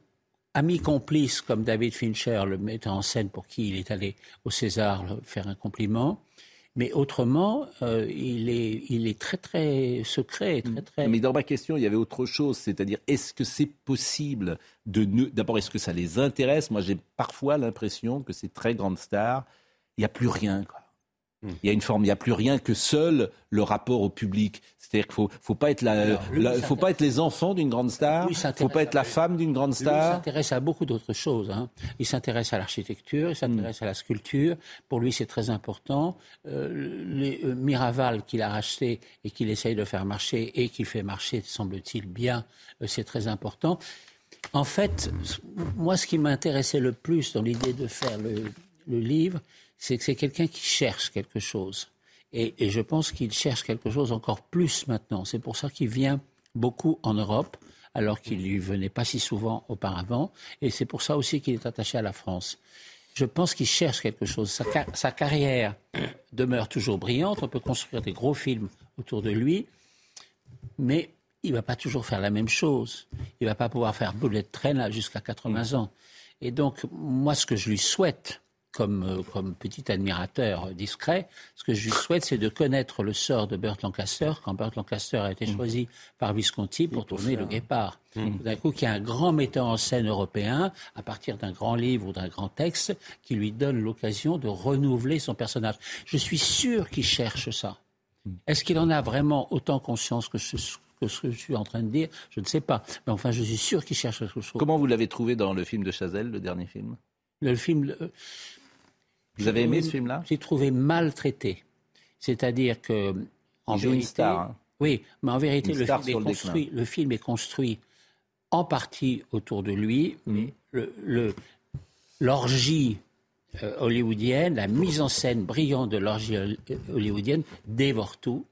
ami complice comme David Fincher, le metteur en scène pour qui il est allé au César faire un compliment. Mais autrement, euh, il, est, il est très très secret, très très. Mais dans ma question, il y avait autre chose, c'est-à-dire est-ce que c'est possible de d'abord est-ce que ça les intéresse? Moi, j'ai parfois l'impression que ces très grandes stars, il n'y a plus rien. Quoi. Hmm. Il y a une forme, il n'y a plus rien que seul le rapport au public. C'est-à-dire qu'il faut, faut pas être la, faut pas être les enfants d'une grande star, il faut pas être la femme d'une grande star. il s'intéresse à beaucoup d'autres choses. Hein. Il s'intéresse à l'architecture, il s'intéresse à la sculpture. Pour lui, c'est très important. Euh, les, euh, Miraval qu'il a racheté et qu'il essaye de faire marcher et qu'il fait marcher, semble-t-il bien, euh, c'est très important. En fait, moi, ce qui m'intéressait le plus dans l'idée de faire le, le livre, c'est que c'est quelqu'un qui cherche quelque chose. Et, je pense qu'il cherche quelque chose encore plus maintenant. C'est pour ça qu'il vient beaucoup en Europe, alors qu'il lui venait pas si souvent auparavant. Et c'est pour ça aussi qu'il est attaché à la France. Je pense qu'il cherche quelque chose. Sa, carrière demeure toujours brillante. On peut construire des gros films autour de lui, mais il va pas toujours faire la même chose. Il va pas pouvoir faire Bullet Train jusqu'à 80 ans. Et donc, moi, ce que je lui souhaite, comme, euh, comme petit admirateur discret, ce que je lui souhaite, c'est de connaître le sort de Burt Lancaster quand Burt Lancaster a été mm. choisi par Visconti pour tourner Le Guépard. Mm. D'un coup, qu'il y a un grand metteur en scène européen, à partir d'un grand livre ou d'un grand texte, qui lui donne l'occasion de renouveler son personnage. Je suis sûr qu'il cherche ça. Mm. Est-ce qu'il en a vraiment autant conscience que ce, que ce que je suis en train de dire? Je ne sais pas. Mais enfin, je suis sûr qu'il cherche quelque chose. Comment vous l'avez trouvé dans le film de Chazelle, le dernier film? Le film, vous avez aimé ce film-là? J'ai trouvé maltraité. C'est-à-dire que. En vérité, une star. Hein. Oui, mais en vérité, le film, est construit, le film, est construit, en partie autour de lui, mm. mais l'orgie euh, hollywoodienne, la mise en scène brillante de l'orgie hollywoodienne dévore tout,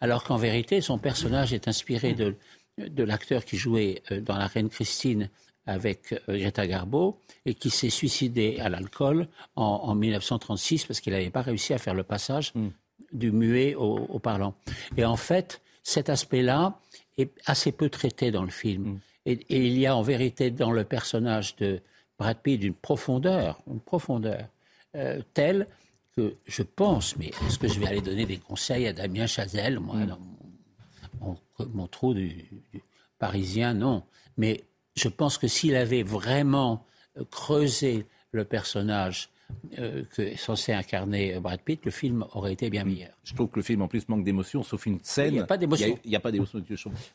alors qu'en vérité, son personnage est inspiré de, de l'acteur qui jouait euh, dans La Reine Christine avec Greta Garbo et qui s'est suicidé à l'alcool en, 1936 parce qu'il n'avait pas réussi à faire le passage mm. du muet au, parlant. Et en fait, cet aspect-là est assez peu traité dans le film. Mm. Et, il y a en vérité dans le personnage de Brad Pitt une profondeur, une profondeur euh, telle que je pense, mais est-ce que je vais aller donner des conseils à Damien Chazelle, moi, mm. dans mon, trou du, parisien, non. Mais je pense que s'il avait vraiment euh, creusé le personnage euh, que est censé incarner Brad Pitt, le film aurait été bien meilleur. Je trouve que le film en plus manque d'émotion, sauf une scène. Il n'y a pas d'émotion. Il n'y a, pas d'émotion,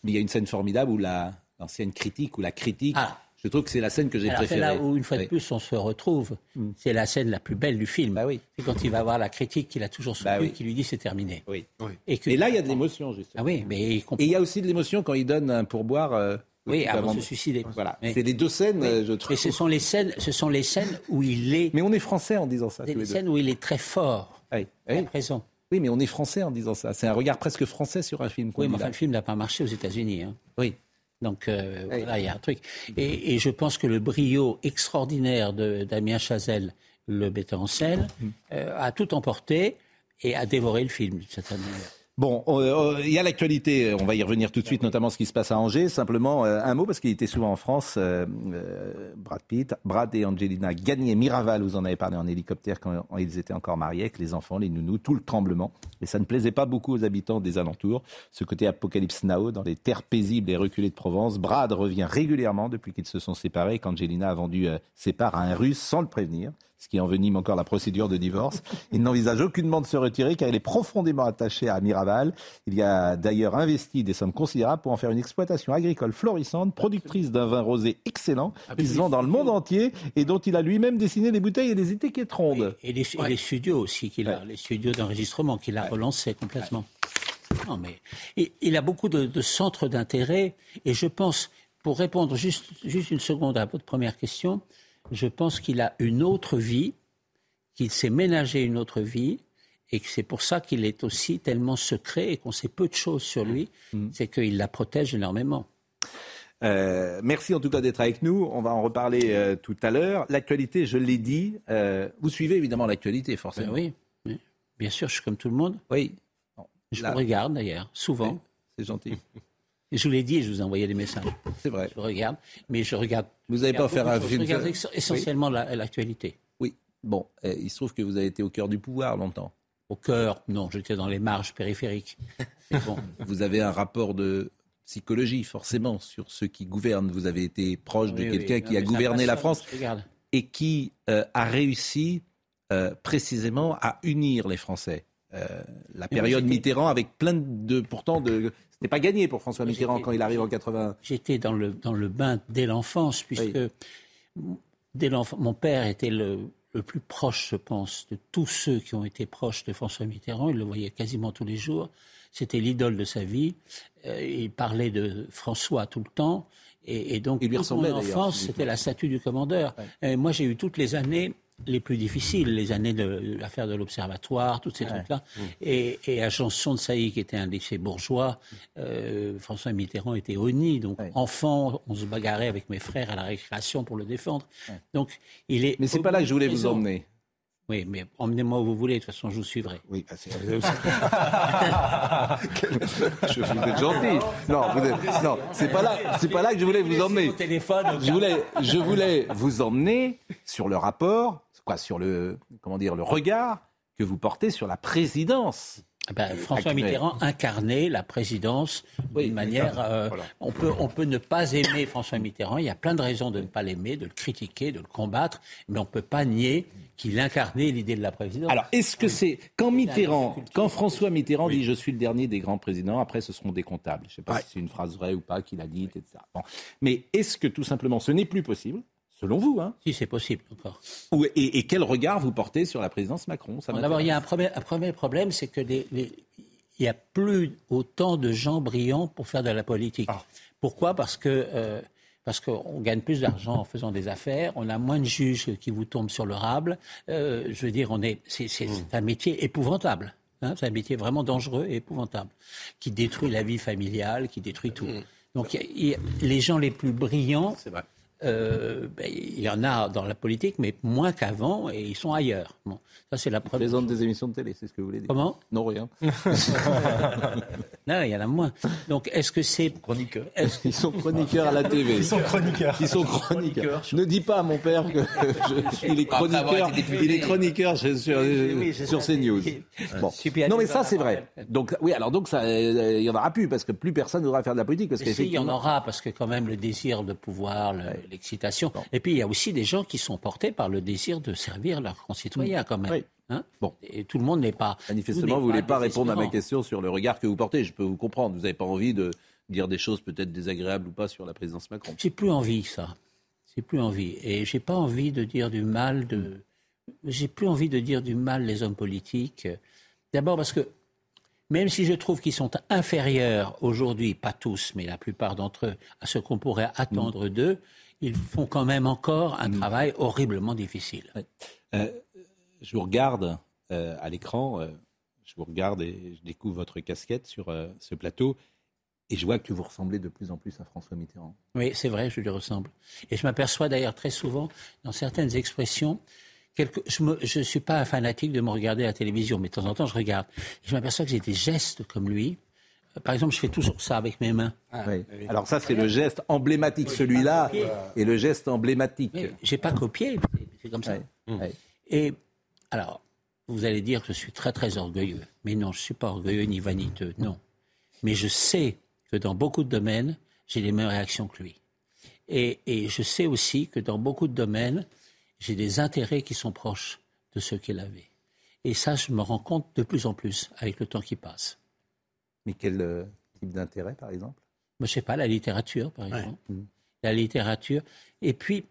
mais il y a une scène formidable où l'ancienne critique, ou la critique ah. Je trouve que c'est la scène que j'ai préférée. C'est là où, une fois de plus, on se retrouve. Mm. C'est la scène la plus belle du film. Bah oui. C'est quand il va voir la critique qu'il a toujours soutenu, bah qui lui dit c'est terminé. Oui. Et, là, il y a de l'émotion, justement. Ah oui, mais Et il y a aussi de l'émotion quand il donne un pourboire. Euh, oui, avant, de se suicider. Voilà. C'est les deux scènes, je trouve. Et ce sont les scènes, ce sont les scènes où il est. Mais on est français en disant ça. C'est les scènes où il est très fort. Oui. oui. présent. Oui, mais on est français en disant ça. C'est un regard presque français sur un film. Oui, mais enfin, le film n'a pas marché aux États-Unis. Hein. Oui. Donc euh, voilà, il y a un truc. Et, je pense que le brio extraordinaire de Damien Chazelle, le metteur en scène, mm. euh, a tout emporté et a dévoré le film d'une certaine manière. Bon, euh, il y a l'actualité, on va y revenir tout de suite, notamment ce qui se passe à Angers. Simplement euh, un mot, parce qu'il était souvent en France, euh, Brad Pitt, Brad et Angelina gagnaient Miraval, vous en avez parlé en hélicoptère quand ils étaient encore mariés, avec les enfants, les nounous, tout le tremblement. Et ça ne plaisait pas beaucoup aux habitants des alentours. Ce côté apocalypse now, dans les terres paisibles et reculées de Provence, Brad revient régulièrement depuis qu'ils se sont séparés, qu'Angelina a vendu ses parts à un russe sans le prévenir ce qui envenime encore la procédure de divorce. Il n'envisage aucunement de se retirer car il est profondément attaché à Miraval. Il y a d'ailleurs investi des sommes considérables pour en faire une exploitation agricole florissante, productrice d'un vin rosé excellent, qui se vend dans le monde entier et dont il a lui-même dessiné les bouteilles et les étiquettes rondes. Et, les, studios aussi, qu'il a, les studios d'enregistrement qu'il a relancés complètement. Non, mais il, a beaucoup de, centres d'intérêt et je pense, pour répondre juste, juste une seconde à votre première question, je pense qu'il a une autre vie, qu'il s'est ménagé une autre vie, et que c'est pour ça qu'il est aussi tellement secret et qu'on sait peu de choses sur lui, mm. c'est qu'il la protège énormément. Euh, merci en tout cas d'être avec nous. On va en reparler euh, tout à l'heure. L'actualité, je l'ai dit, euh, vous suivez évidemment l'actualité forcément. Ben oui, bien sûr, je suis comme tout le monde. Oui. je vous regarde d'ailleurs, souvent. C'est gentil. je vous l'ai dit, je vous ai envoyé des messages. C'est vrai. Je regarde, mais je regarde. Vous n'avez pas faire un film. Je regarde essentiellement l'actualité. Oui. Bon, eh, il se trouve que vous avez été au cœur du pouvoir longtemps. Au cœur, non, j'étais dans les marges périphériques. bon. vous avez un rapport de psychologie, forcément, sur ceux qui gouvernent. Vous avez été proche de quelqu'un qui a gouverné la France et qui euh, a réussi euh, précisément à unir les Français. Euh, la période Mitterrand avec plein de pourtant de n'est pas gagné pour François Mitterrand quand il arrive en 80. J'étais dans le, dans le bain dès l'enfance, puisque dès l'enfance, mon père était le, le, plus proche, je pense, de tous ceux qui ont été proches de François Mitterrand. Il le voyait quasiment tous les jours. C'était l'idole de sa vie. Euh, il parlait de François tout le temps. Et, donc, il lui ressemblait, mon enfance, c'était la statue du commandeur. moi, j'ai eu toutes les années les plus difficiles, les années de l'affaire de l'Observatoire, tous ces trucs-là. Mmh. Et, et, à Janson de Sailly, qui était un lycée bourgeois, euh, François Mitterrand était honni. Donc, enfant, on se bagarrait avec mes frères à la récréation pour le défendre. Donc, il est. Mais c'est pas là que je voulais vous emmener. Oui, mais emmenez-moi où vous voulez, de toute façon, je vous suivrai. Oui, bah, je vous êtes gentil. Non, vous non, c'est pas là, c'est pas là que je voulais vous emmener. Je voulais, je voulais vous emmener sur le rapport quoi, sur le, comment dire, le regard que vous portez sur la présidence. Ah ben, François Mitterrand incarnait la présidence d'une manière. Euh, on, peut, on peut ne pas aimer François Mitterrand. Il y a plein de raisons de ne pas l'aimer, de le critiquer, de le combattre, mais on ne peut pas nier qu'il incarnait l'idée de la présidence. Alors, est-ce que c'est quand Mitterrand, quand François Mitterrand dit je suis le dernier des grands présidents, après ce seront des comptables. Je ne sais pas si c'est une phrase vraie ou pas qu'il a dite, etc. Mais est-ce que tout simplement ce n'est plus possible Selon vous, hein Si, c'est possible encore. Et, quel regard vous portez sur la présidence Macron? D'abord, il y a un premier, un premier problème, c'est que les, il n'y a plus autant de gens brillants pour faire de la politique. Ah. Pourquoi? Parce que euh, parce qu'on gagne plus d'argent en faisant des affaires, on a moins de juges qui vous tombent sur le rable. Euh, je veux dire, on est, c'est, c'est, hmm. un métier épouvantable. Hein, c'est un métier vraiment dangereux et épouvantable, qui détruit la vie familiale, qui détruit tout. Hmm. Donc, les gens les plus brillants euh, ben, il y en a dans la politique, mais moins qu'avant, et ils sont ailleurs. Bon, ça c'est la preuve. Présente des émissions de télé, c'est ce que vous voulez dire. Comment? Non, rien. non, il y en a moins. Donc, est-ce que c'est chroniqueurs Ils sont chroniqueurs à la TV. Ils sont chroniqueurs. Ils sont chroniqueurs. Ne dis pas à mon père que je, il est chroniqueur. Il est chroniqueur sur, sur CNews. Bon. Non, mais ça c'est vrai. Donc oui, alors donc ça, euh, il y en aura plus parce que plus personne ne voudra faire de la politique parce qu'il y en aura parce que quand même le désir de pouvoir, l'excitation. Et puis il y a aussi des gens qui sont portés par le désir de servir leurs concitoyens quand même. Hein bon. Et tout le monde n'est pas. Manifestement, vous ne voulez pas répondre à ma question sur le regard que vous portez. Je peux vous comprendre. Vous n'avez pas envie de dire des choses peut-être désagréables ou pas sur la présidence Macron. J'ai plus envie, ça. J'ai plus envie. Et j'ai pas envie de dire du mal de. J'ai plus envie de dire du mal les hommes politiques. D'abord parce que même si je trouve qu'ils sont inférieurs aujourd'hui, pas tous, mais la plupart d'entre eux, à ce qu'on pourrait attendre d'eux, ils font quand même encore un mm. travail horriblement difficile. Euh, je vous regarde euh, à l'écran, euh, je vous regarde et je découvre votre casquette sur ce plateau. Et je vois que vous ressemblez de plus en plus à François Mitterrand. Oui, c'est vrai, je lui ressemble. Et je m'aperçois d'ailleurs très souvent, dans certaines expressions, je ne suis pas un fanatique de me regarder à la télévision, mais de temps en temps, je regarde. Et je m'aperçois que j'ai des gestes comme lui. Par exemple, je fais toujours ça avec mes mains. Ah, Alors ça, c'est le geste emblématique. Celui-là est le geste emblématique. J'ai pas copié, c'est comme ça. Et alors, vous allez dire que je suis très très orgueilleux. Mais non, je suis pas orgueilleux ni vaniteux, non. Mais je sais que dans beaucoup de domaines, j'ai les mêmes réactions que lui. Et, et je sais aussi que dans beaucoup de domaines, j'ai des intérêts qui sont proches de ceux qu'il avait. Et ça, je me rends compte de plus en plus avec le temps qui passe. Mais quel euh, type d'intérêt, par exemple? Je ne sais pas, la littérature, par exemple. Mmh. La littérature. Et puis,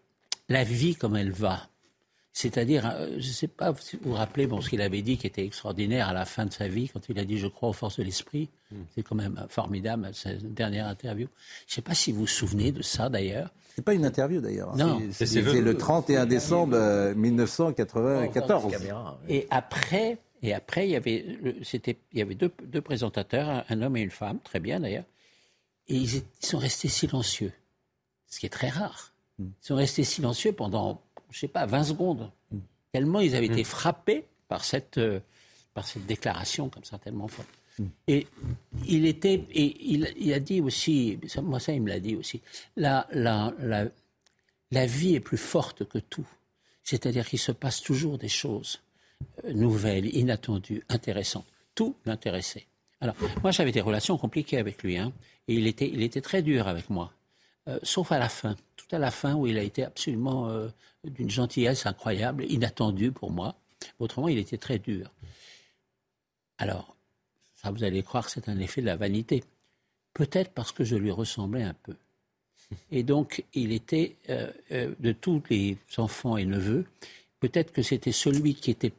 la vie comme elle va. C'est-à-dire, euh, je ne sais pas si vous vous rappelez bon, ce qu'il avait dit qui était extraordinaire à la fin de sa vie, quand il a dit Je crois aux forces de l'esprit. Mmh. C'est quand même formidable, sa dernière interview. Je ne sais pas si vous vous souvenez de ça d'ailleurs. C'est pas une interview d'ailleurs. Non. C'est le 31 décembre 1994. Et après, et après, il y avait, c'était, il y avait deux, deux, présentateurs, un homme et une femme, très bien d'ailleurs, et ils, sont restés silencieux, ce qui est très rare. Hmm. Ils sont restés silencieux pendant, je sais pas, 20 secondes, hmm. tellement ils avaient hmm. été frappés par cette, euh, par cette déclaration comme ça tellement forte. Et il était, et il, a dit aussi, moi ça il me l'a dit aussi, la, la, la, la vie est plus forte que tout. C'est-à-dire qu'il se passe toujours des choses nouvelles, inattendues, intéressantes. Tout l'intéressait. Alors, moi j'avais des relations compliquées avec lui, hein, et il était, il était très dur avec moi. Euh, sauf à la fin, tout à la fin où il a été absolument euh, d'une gentillesse incroyable, inattendue pour moi. Autrement, il était très dur. Alors, ah, vous allez croire que c'est un effet de la vanité. Peut-être parce que je lui ressemblais un peu. Et donc, il était, euh, de tous les enfants et neveux, peut-être que c'était celui qui était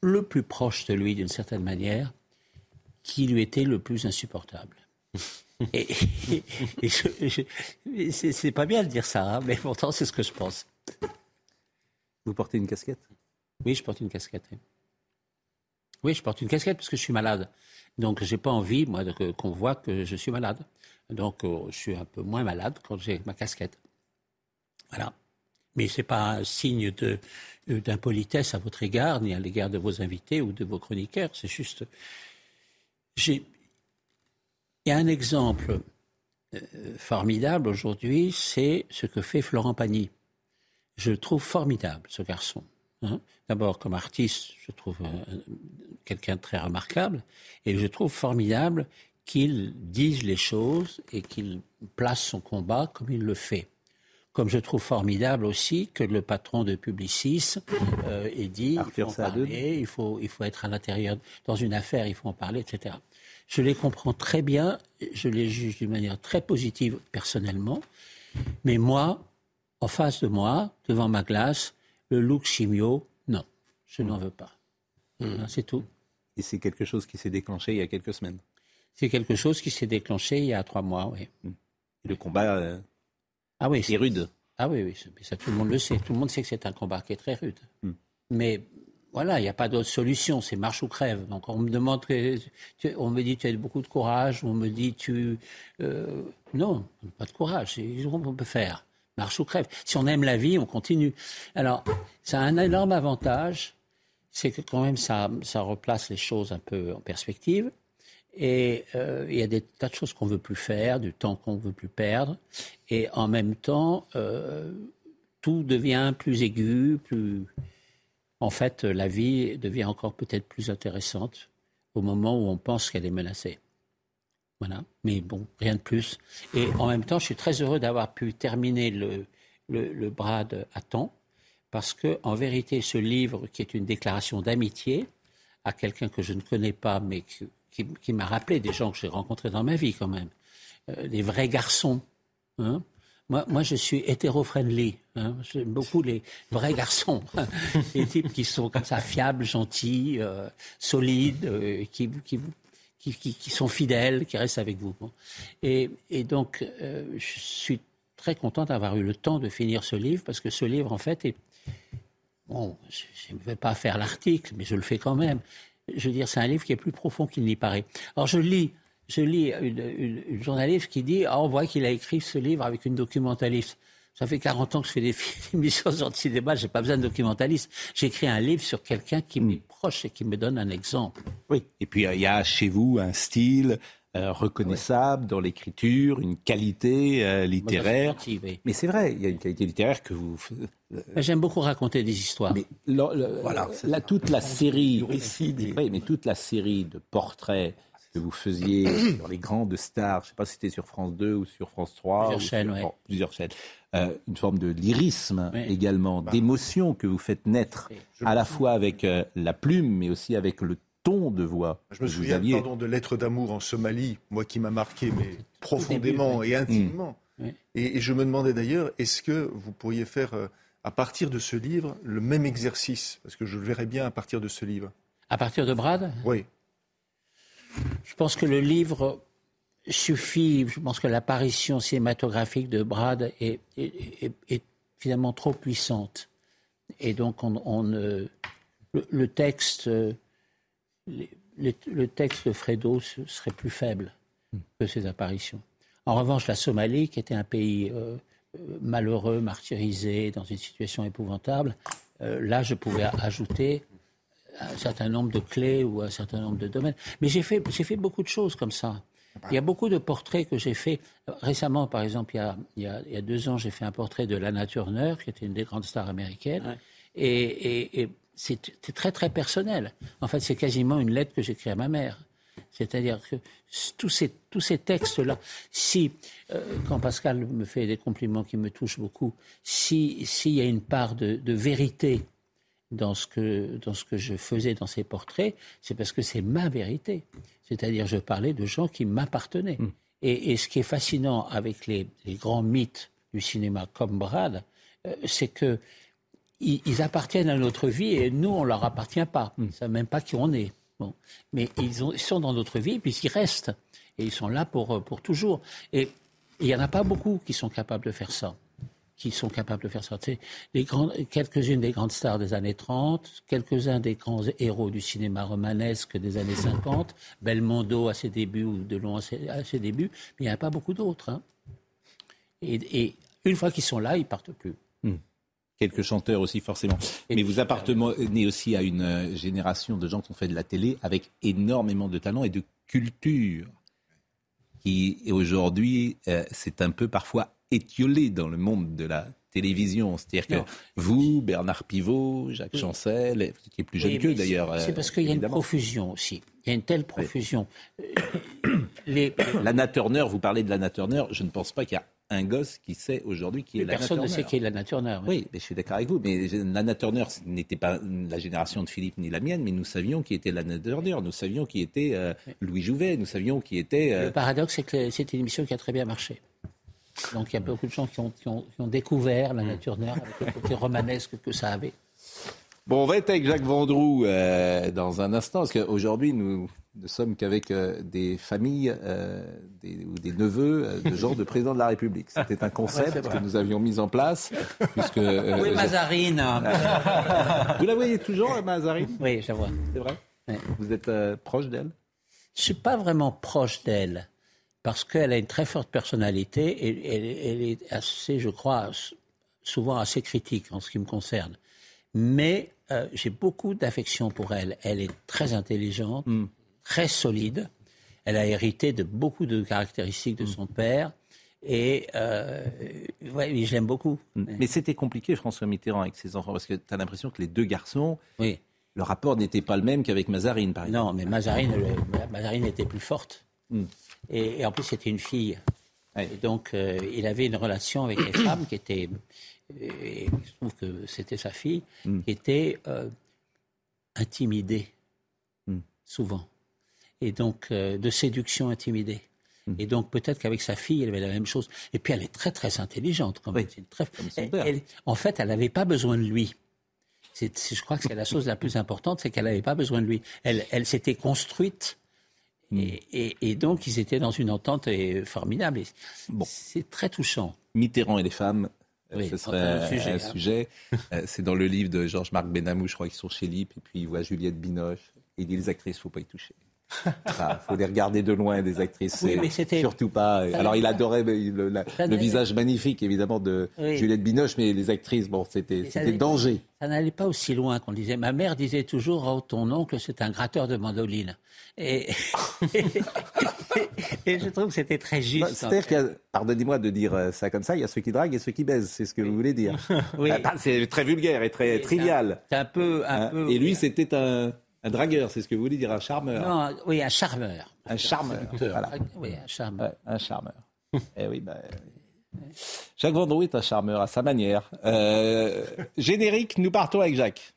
le plus proche de lui, d'une certaine manière, qui lui était le plus insupportable. et, c'est pas bien de dire ça, hein, mais pourtant, c'est ce que je pense. Vous portez une casquette? Oui, je porte une casquette. Oui, je porte une casquette parce que je suis malade. Donc, j'ai pas envie, moi, qu'on voit que je suis malade. Donc, euh, je suis un peu moins malade quand j'ai ma casquette. Voilà. Mais ce n'est pas un signe euh, d'impolitesse à votre égard, ni à l'égard de vos invités ou de vos chroniqueurs. C'est juste. Il y a un exemple euh, formidable aujourd'hui, c'est ce que fait Florent Pagny. Je le trouve formidable, ce garçon. Hein. D'abord, comme artiste, je trouve euh, quelqu'un de très remarquable, et je trouve formidable qu'il dise les choses et qu'il place son combat comme il le fait. Comme je trouve formidable aussi que le patron de Publicis euh, ait dit il faut, parler, il, faut, il faut être à l'intérieur, dans une affaire, il faut en parler, etc. Je les comprends très bien, je les juge d'une manière très positive personnellement, mais moi, en face de moi, devant ma glace, le look chimio, non, je n'en veux pas. Hmm. C'est tout. Et c'est quelque chose qui s'est déclenché il y a quelques semaines C'est quelque chose qui s'est déclenché il y a trois mois, oui. Hmm. Et le combat euh, ah oui, est rude. Ah oui, oui, ça tout le monde le sait. Tout le monde sait que c'est un combat qui est très rude. Hmm. Mais voilà, il n'y a pas d'autre solution, c'est marche ou crève. Donc on me demande, on me dit tu as beaucoup de courage, on me dit tu, euh, non, pas de courage, c'est ce qu'on peut faire? marche ou crève. Si on aime la vie, on continue. Alors, ça a un énorme avantage, c'est que quand même ça, ça replace les choses un peu en perspective. Et euh, il y a des tas de choses qu'on veut plus faire, du temps qu'on veut plus perdre. Et en même temps, euh, tout devient plus aigu, plus. En fait, la vie devient encore peut-être plus intéressante au moment où on pense qu'elle est menacée. Voilà. Mais bon, rien de plus. Et en même temps, je suis très heureux d'avoir pu terminer le, le, le Brad à temps, parce que, en vérité, ce livre, qui est une déclaration d'amitié à quelqu'un que je ne connais pas, mais qui, qui, m'a rappelé des gens que j'ai rencontrés dans ma vie quand même, euh, des vrais garçons. Hein. Moi, moi, je suis hétéro-friendly. Hein. J'aime beaucoup les vrais garçons, les types qui sont comme ça fiables, gentils, euh, solides, euh, qui, qui, qui, qui, sont fidèles, qui restent avec vous. Et, et, donc, euh, je suis très content d'avoir eu le temps de finir ce livre parce que ce livre, en fait, est bon. Je ne vais pas faire l'article, mais je le fais quand même je veux dire, c'est un livre qui est plus profond qu'il n'y paraît. Alors je lis, je lis une, journaliste qui dit, ah, on voit qu'il a écrit ce livre avec une documentaliste. Ça fait 40 ans que je fais des émissions sur le cinéma, j'ai pas besoin de documentaliste. J'écris un livre sur quelqu'un qui m'est proche et qui me donne un exemple. Oui. Et puis il y a chez vous un style, euh, reconnaissable dans l'écriture, une qualité euh, littéraire. Mais c'est vrai, il y a une qualité littéraire que vous. Euh, j'aime beaucoup raconter des histoires. Mais voilà, toute la série, oui, mais toute la série de portraits que vous faisiez sur les grandes stars, je ne sais pas si c'était sur France 2 ou sur France 3. Plusieurs chaînes, oui. plusieurs chaînes. une forme de lyrisme également, bah. d'émotion que vous faites naître à la fois avec la plume, mais aussi avec le ton de voix. Je me souviens pardon, de Lettres d'amour en Somalie, moi qui m'a marqué mais profondément et intimement. Mm. Et, je me demandais d'ailleurs, est-ce que vous pourriez faire euh, à partir de ce livre le même exercice? Parce que je le verrais bien à partir de ce livre. À partir de Brad? Oui. Je pense que le livre suffit. Je pense que l'apparition cinématographique de Brad est, finalement trop puissante. Et donc, on, le, texte euh, le texte de Fredo serait plus faible que ses apparitions. En revanche, la Somalie, qui était un pays euh, euh, malheureux, martyrisé, dans une situation épouvantable, euh, là, je pouvais ajouter un certain nombre de clés ou un certain nombre de domaines. Mais j'ai fait, j'ai fait beaucoup de choses comme ça. Il y a beaucoup de portraits que j'ai fait. Récemment, par exemple, il y a, il y a, deux ans, j'ai fait un portrait de Lana Turner, qui était une des grandes stars américaines. et, c'est très très personnel. En fait, c'est quasiment une lettre que j'écris à ma mère. C'est-à-dire que tous ces, tous ces textes-là, si, euh, quand Pascal me fait des compliments qui me touchent beaucoup, s'il y a une part de, vérité dans ce, que, dans ce que je faisais dans ces portraits, c'est parce que c'est ma vérité. C'est-à-dire, je parlais de gens qui m'appartenaient. Hmm. Et, ce qui est fascinant avec les, grands mythes du cinéma comme Brad, euh, c'est que ils, appartiennent à notre vie et nous, on ne leur appartient pas. Ils ne savent même pas qui on est. Bon. Mais ils, sont dans notre vie et puis ils restent. Et ils sont là pour, euh, pour toujours. Et il n'y en a pas beaucoup qui sont capables de faire ça. Qui sont capables de faire ça. Quelques-unes des grandes stars des années 30, quelques-uns des grands héros du cinéma romanesque des années 50, Belmondo à ses débuts ou Delon à ses, à ses débuts, mais il n'y en a pas beaucoup d'autres. Hein. Et, et, une fois qu'ils sont là, ils partent plus. Hmm quelques chanteurs aussi forcément. Mais vous appartenez aussi à une euh, génération de gens qui ont fait de la télé avec énormément de talent et de culture, qui aujourd'hui euh, c'est un peu parfois étiolé dans le monde de la télévision. C'est-à-dire que vous, Bernard Pivot, Jacques Chancel, qui est plus jeune qu'eux d'ailleurs. C'est parce qu'il y a une profusion aussi. Il y a une telle profusion. Les... Lana Turner, vous parlez de Lana Turner, je ne pense pas qu'il y a un gosse qui sait aujourd'hui qui est la Personne ne sait qui est Lana Turner. Oui, mais je suis d'accord avec vous. Mais Lana Turner n'était pas la génération de Philippe ni la mienne, mais nous savions qui était Lana Turner. Nous savions qui était euh, Louis Jouvet. Nous savions qui était. Euh, Le paradoxe, c'est que c'était une émission qui a très bien marché. Donc il y a beaucoup de gens qui ont, qui ont, découvert Lana Turner avec le côté romanesque que ça avait. Bon, on va être avec Jacques Vendroux euh, dans un instant, parce qu'aujourd'hui, nous ne sommes qu'avec euh, des familles euh, ou des neveux euh, de genre de président de la République. C'était un concept que nous avions mis en place. Puisque, oui, Mazarine? Vous la voyez toujours, Mazarine? Oui, je la vois. C'est vrai? Vous êtes proche d'elle? Je ne suis pas vraiment proche d'elle, parce qu'elle a une très forte personnalité et elle, est assez, je crois, souvent assez critique en ce qui me concerne. Mais euh, j'ai beaucoup d'affection pour elle. Elle est très intelligente, hmm. Très solide. Elle a hérité de beaucoup de caractéristiques de hmm. son père. Et euh, ouais, je l'aime beaucoup. Hmm. Mais c'était compliqué, François Mitterrand, avec ses enfants, parce que tu as l'impression que les deux garçons, oui. le rapport n'était pas le même qu'avec Mazarine, par exemple. Non, mais Mazarine, Mazarine était plus forte. Et, en plus, c'était une fille. Donc, euh, il avait une relation avec les femmes qui était et je trouve que c'était sa fille, mm. qui était euh, intimidée, mm. souvent. Et donc, euh, de séduction intimidée. Mm. Et donc, peut-être qu'avec sa fille, elle avait la même chose. Et puis, elle est très, très intelligente, quand même. Très... en fait, elle n'avait pas besoin de lui. je crois que c'est la chose la plus importante, c'est qu'elle n'avait pas besoin de lui. Elle, elle s'était construite. Et, et, donc, ils étaient dans une entente formidable. Bon. C'est très touchant. Mitterrand et les femmes, oui, ce serait un sujet. Hein. Euh, c'est dans le livre de Georges-Marc Benamou, je crois qu'ils sont chez Lip, et puis il voit Juliette Binoche. Et il dit les actrices, il ne faut pas y toucher. Il faut les regarder de loin, des actrices. Oui, mais. Surtout pas. Alors, il adorait le, visage magnifique, évidemment, de Juliette Binoche, mais les actrices, bon, c'était, danger. Ça n'allait pas aussi loin qu'on disait. Ma mère disait toujours Oh, ton oncle, c'est un gratteur de mandoline. Et, et, je trouve que c'était très juste. C'est-à-dire pardonnez-moi de dire euh, ça comme ça, il y a ceux qui draguent et ceux qui baisent, c'est ce que vous voulez dire. oui. Ah, c'est très vulgaire et très trivial. C'est un, peu, un hein, peu. Et lui, c'était un. Un dragueur, c'est ce que vous voulez dire, un charmeur. Non, oui, un charmeur. Un charmeur. Voilà. Oui, un charmeur. un charmeur. eh oui, ben. Jacques Vendroux est un charmeur à sa manière. Euh, générique, nous partons avec Jacques.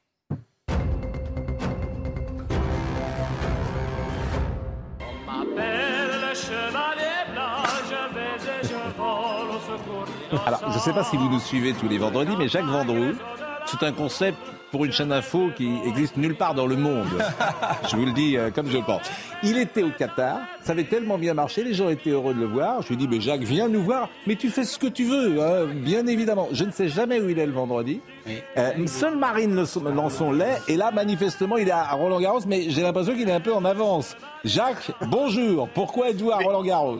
Alors, je ne sais pas si vous nous suivez tous les vendredis, mais Jacques Vendroux, c'est un concept pour une chaîne d'info qui existe nulle part dans le monde. je vous le dis euh, comme je le pense. Il était au Qatar, ça avait tellement bien marché, les gens étaient heureux de le voir. Je lui dis, mais Jacques, viens nous voir, mais tu fais ce que tu veux, hein, bien évidemment. Je ne sais jamais où il est le vendredi. Euh, seul Marine Lançon l'est, et là, manifestement, il est à Roland Garros, mais j'ai l'impression qu'il est un peu en avance. Jacques, bonjour. Pourquoi êtes-vous à Roland Garros?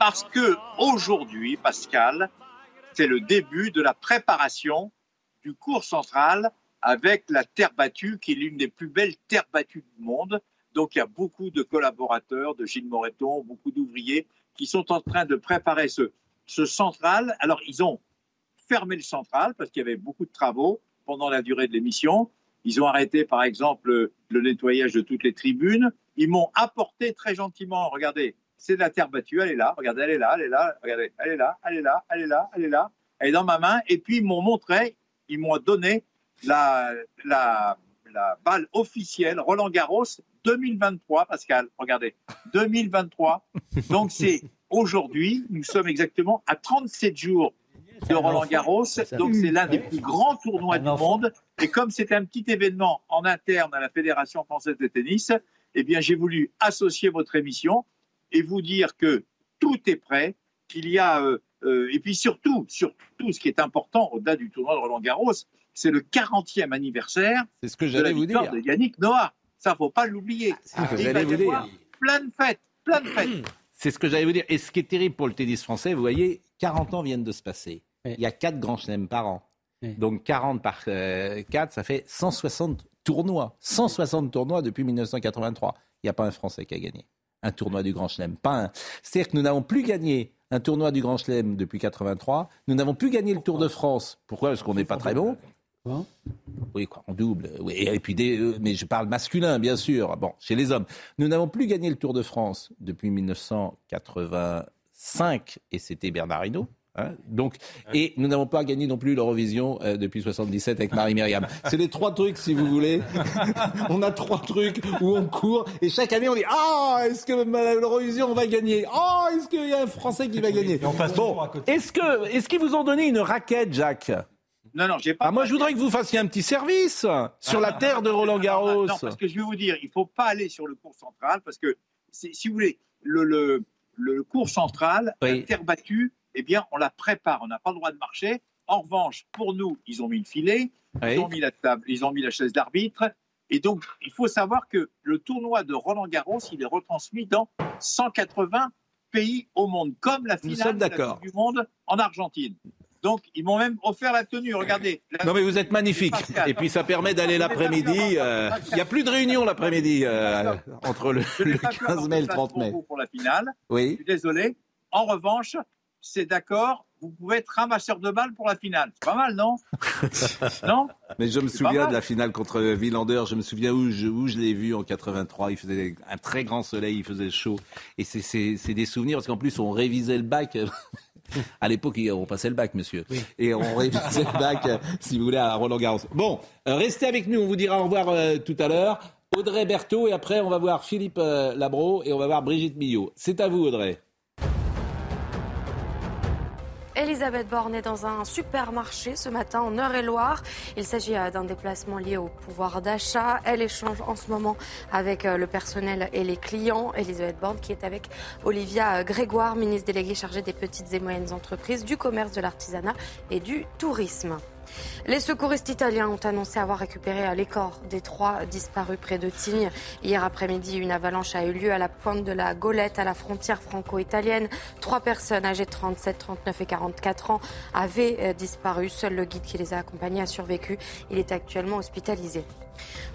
Parce que aujourd'hui, Pascal, c'est le début de la préparation du cours central avec la terre battue, qui est l'une des plus belles terres battues du monde. Donc il y a beaucoup de collaborateurs de Gilles Moreton, beaucoup d'ouvriers qui sont en train de préparer ce, ce central. Alors ils ont fermé le central parce qu'il y avait beaucoup de travaux pendant la durée de l'émission. Ils ont arrêté par exemple le nettoyage de toutes les tribunes. Ils m'ont apporté très gentiment, regardez, c'est de la terre battue, elle est là, regardez, elle est là, elle est là, regardez, elle est là, elle est là, elle est là, elle est là, elle est dans ma main. Et puis ils m'ont montré, ils m'ont donné la, la, la balle officielle Roland Garros 2023, Pascal. Regardez, 2023. Donc c'est aujourd'hui, nous sommes exactement à 37 jours de Roland Garros. Donc c'est l'un des plus grands tournois du monde. Et comme c'est un petit événement en interne à la Fédération française de tennis, eh bien j'ai voulu associer votre émission et vous dire que tout est prêt, qu'il y a euh, euh, et puis surtout, surtout, ce qui est important au-delà du tournoi de Roland Garros, c'est le 40e anniversaire c'est ce que de la vous dire. de Yannick Noah. Ça, faut pas l'oublier. C'est ce que j'allais vous dire. Plein de fêtes, plein de fêtes. C'est ce que j'allais vous dire. Et ce qui est terrible pour le tennis français, vous voyez, 40 ans viennent de se passer. Il y a 4 grands chelems par an. Donc 40 par 4, euh, ça fait 160 tournois. 160 tournois depuis 1983. Il n'y a pas un Français qui a gagné un tournoi du Grand Chelem. Pas un. C'est-à-dire que nous n'avons plus gagné un tournoi du Grand Chelem depuis 83. Nous n'avons plus gagné le Tour de France. Pourquoi? Parce qu'on n'est pas très bon. Oui, quoi, en double. Oui, et puis des, euh, mais je parle masculin, bien sûr. Bon, chez les hommes. Nous n'avons plus gagné le Tour de France depuis 1985, et c'était Bernard Hinault. Hein. Donc, et nous n'avons pas gagné non plus l'Eurovision euh, depuis 77 avec Marie-Myriam. C'est les trois trucs, si vous voulez. on a trois trucs où on court et chaque année on dit Ah, est-ce que l'Eurovision on va gagner? Ah, est-ce qu'il y a un Français qui va gagner? Bon, est-ce que est-ce qu'ils vous ont donné une raquette, Jacques? Non, non, j'ai pas. Ah, moi, je voudrais que vous fassiez un petit service sur la terre de Roland Garros. Non, parce que je vais vous dire, il faut pas aller sur le cours central parce que, si vous voulez, le, le, le cours central, la terre battue, eh bien, on la prépare. On n'a pas le droit de marcher. En revanche, pour nous, ils ont mis le filet, ils ont mis la table, ils ont mis la chaise d'arbitre. Et donc, il faut savoir que le tournoi de Roland Garros, il est retransmis dans 180 pays au monde, comme la finale du monde en Argentine. Donc, ils m'ont même offert la tenue. Regardez. Non, mais vous êtes magnifique. Et puis, ça permet d'aller l'après-midi. Euh, il n'y a plus de réunion l'après-midi euh, entre le, 15 mai et le 30 mai. Pour la finale. Oui. Je suis désolé. En revanche, c'est d'accord, vous pouvez être ramasseur de balles pour la finale. C'est pas mal, non Non Mais je me souviens de la finale contre Villander. Je me souviens où je, où je l'ai vu en 83. Il faisait un très grand soleil, il faisait chaud. Et c'est des souvenirs parce qu'en plus, on révisait le bac. À l'époque, on passait le bac, monsieur. Et on révisait le bac, euh, si vous voulez, à Roland Garros. Bon, euh, restez avec nous. On vous dira au revoir euh, tout à l'heure. Audrey Berthaud et après, on va voir Philippe Labro et on va voir Brigitte Millot. C'est à vous, Audrey. Elisabeth Borne est dans un supermarché ce matin en Eure-et-Loire. Il s'agit euh, d'un déplacement lié au pouvoir d'achat. Elle échange en ce moment avec euh, le personnel et les clients. Elisabeth Borne qui est avec Olivia Grégoire, ministre déléguée chargée des petites et moyennes entreprises, du commerce, de l'artisanat et du tourisme. Les secouristes italiens ont annoncé avoir récupéré les corps des trois disparus près de Tignes. Hier après-midi, une avalanche a eu lieu à la pointe de la Golette, à la frontière franco-italienne. Trois personnes âgées de 37, 39 et 44 ans avaient euh, disparu. Seul le guide qui les a accompagnés a survécu. Il est actuellement hospitalisé.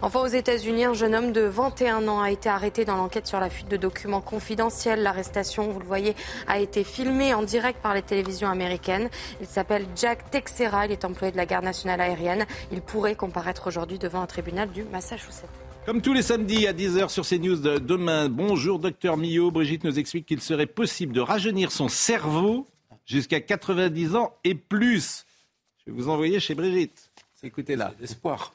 Enfin, aux États-Unis, un jeune homme de 21 ans a été arrêté dans l'enquête sur la fuite de documents confidentiels. L'arrestation, vous le voyez, a été filmée en direct par les télévisions américaines. Il s'appelle Jack Texera. Il est employé de la garde nationale aérienne. Il pourrait comparaître aujourd'hui devant un tribunal du Massachusetts. Comme tous les samedis à 10h sur CNews de demain, bonjour docteur Millot. Brigitte nous explique qu'il serait possible de rajeunir son cerveau jusqu'à 90 ans et plus. Je vais vous envoyer chez Brigitte. Écoutez là. Espoir.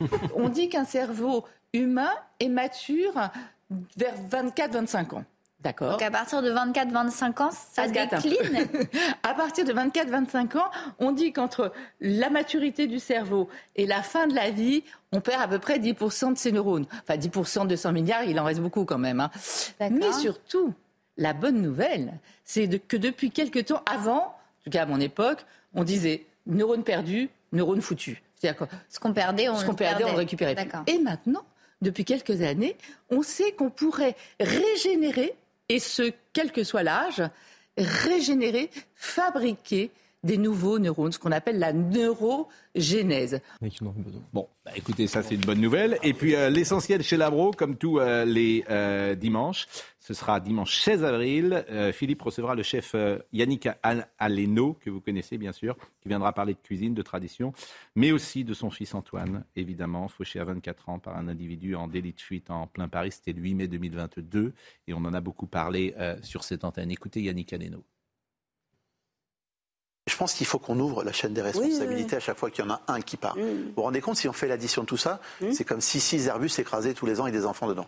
On dit qu'un cerveau humain est mature vers 24-25 ans. D'accord. Donc à partir de 24-25 ans, ça, décline À partir de 24-25 ans, on dit qu'entre la maturité du cerveau et la fin de la vie, on perd à peu près 10% de ses neurones. Enfin, 10% de 100 milliards, il en reste beaucoup quand même. Hein. Mais surtout, la bonne nouvelle, c'est que depuis quelques temps, avant, en tout cas à mon époque, on disait neurones perdus, Ce qu'on perdait, on, ce qu'on perdait, on le récupérait. Et maintenant, depuis quelques années, on sait qu'on pourrait régénérer, et ce, quel que soit l'âge, régénérer, fabriquer des nouveaux neurones, ce qu'on appelle la neurogénèse. Bon, bah, écoutez, ça c'est une bonne nouvelle. Et puis euh, l'essentiel chez Labro, comme tous euh, les euh, dimanches, ce sera dimanche 16 avril. Philippe recevra le chef Yannick Aleno, que vous connaissez bien sûr, qui viendra parler de cuisine, de tradition, mais aussi de son fils Antoine, évidemment, fauché à 24 ans par un individu en délit de fuite en plein Paris. C'était le 8 mai 2022 et on en a beaucoup parlé sur cette antenne. Écoutez Yannick Aleno. Je pense qu'il faut qu'on ouvre la chaîne des responsabilités à chaque fois qu'il y en a un qui part. Vous vous rendez compte, si on fait l'addition de tout ça, mm. c'est comme si six Airbus s'écrasaient tous les ans et des enfants dedans.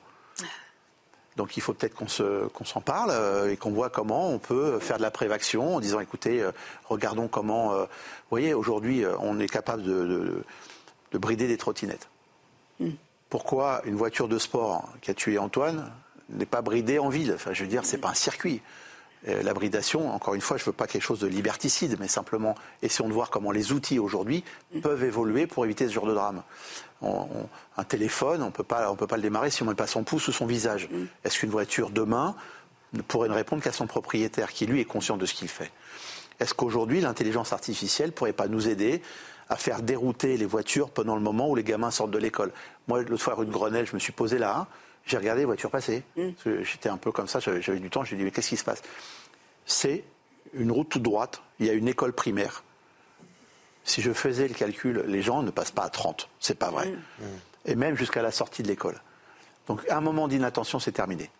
Donc il faut peut-être qu'on s'en parle euh, et qu'on voit comment on peut faire de la prévaction en disant écoutez, euh, regardons comment. Euh, vous voyez, aujourd'hui, on est capable de, brider des trottinettes. Mm. Pourquoi une voiture de sport qui a tué Antoine n'est pas bridée en ville? Enfin, je veux dire, c'est pas un circuit. Euh, la bridation, encore une fois, je ne veux pas quelque chose de liberticide, mais simplement essayons de voir comment les outils aujourd'hui peuvent évoluer pour éviter ce genre de drame. un téléphone, on ne peut pas le démarrer si on ne met pas son pouce ou son visage. Est-ce qu'une voiture demain ne pourrait ne répondre qu'à son propriétaire, qui lui est conscient de ce qu'il fait? Est-ce qu'aujourd'hui l'intelligence artificielle ne pourrait pas nous aider à faire dérouter les voitures pendant le moment où les gamins sortent de l'école? Moi, l'autre fois, rue de Grenelle, je me suis posé là. J'ai regardé les voitures passer. Mm. J'étais un peu comme ça, j'avais du temps, j'ai dit mais qu'est-ce qui se passe? C'est une route toute droite, il y a une école primaire. Si je faisais le calcul, les gens ne passent pas à 30, c'est pas vrai. Mm. Et même jusqu'à la sortie de l'école. Donc un moment d'inattention, c'est terminé.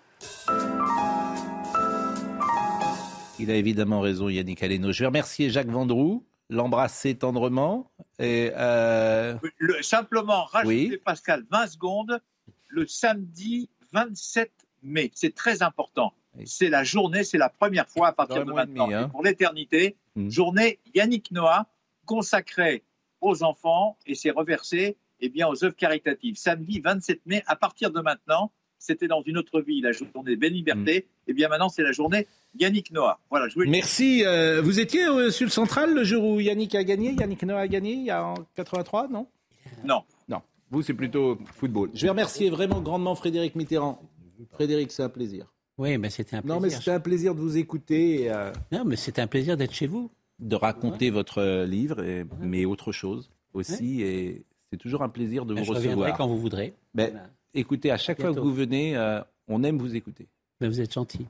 Il a évidemment raison, Yannick Aleno. Je vais remercier Jacques Vendroux, l'embrasser tendrement. Et euh, simplement rajouter, Pascal, 20 secondes le samedi 27 mai. C'est très important. C'est la journée, c'est la première fois à partir de maintenant, hein. pour l'éternité, mmh. journée Yannick Noah consacrée aux enfants et c'est reversé eh bien, aux œuvres caritatives. Samedi 27 mai, à partir de maintenant, c'était dans une autre vie, la journée Belle Liberté. Et mmh. eh bien maintenant, c'est la journée Yannick Noah. Voilà, je Merci. Euh, vous étiez euh, sur le central le jour où Yannick a gagné Yannick Noah a gagné il y a en 83, non? Non. Vous, c'est plutôt football. Je vais remercier vraiment grandement Frédéric Mitterrand. Frédéric, c'est un plaisir. Oui, mais c'était un plaisir. Non, mais c'était un plaisir de vous écouter. Euh, non, mais c'était un plaisir d'être chez vous. de raconter votre livre, mais autre chose aussi. Et c'est toujours un plaisir de ben, vous je recevoir. quand vous voudrez. Ben, écoutez, à chaque fois que vous venez, on aime vous écouter. Ben, vous êtes gentil.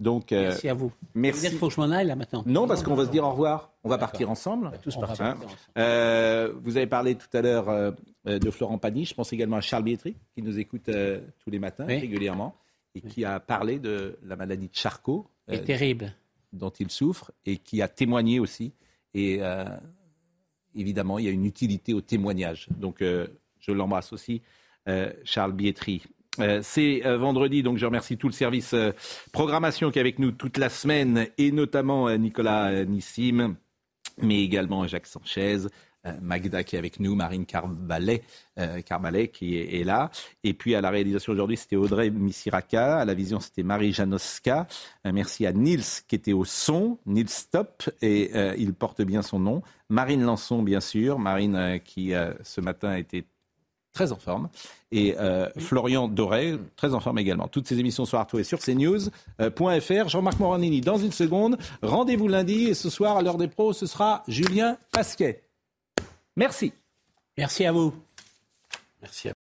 Donc, euh, merci à vous. Merci. Il faut que je m'en aille là maintenant. Non, parce qu'on va se dire au revoir. On va partir ensemble. tous partir hein. euh, vous avez parlé tout à l'heure euh, de Florent Pagny. Je pense également à Charles Bietri, qui nous écoute tous les matins régulièrement et qui a parlé de la maladie de Charcot. Terrible. Dont il souffre et qui a témoigné aussi. Et évidemment, il y a une utilité au témoignage. Donc, je l'embrasse aussi, Charles Bietri. Euh, c'est euh, vendredi, donc je remercie tout le service euh, programmation qui est avec nous toute la semaine, et notamment Nicolas Nissim, mais également Jacques Sanchez, Magda qui est avec nous, Marine Carbalet qui est, là. Et puis à la réalisation aujourd'hui, c'était Audrey Misiraka. À la vision, c'était Marie Janoska. merci à Nils qui était au son, Nils Stop, et il porte bien son nom. Marine Lançon, bien sûr. Marine qui ce matin était très en forme. Et euh, Florian Doré, très en forme également. Toutes ces émissions sont à retrouver sur cnews.fr. Jean-Marc Moranini, dans une seconde. Rendez-vous lundi. Et ce soir, à l'heure des pros, ce sera Julien Pasquet. Merci. Merci à vous. Merci à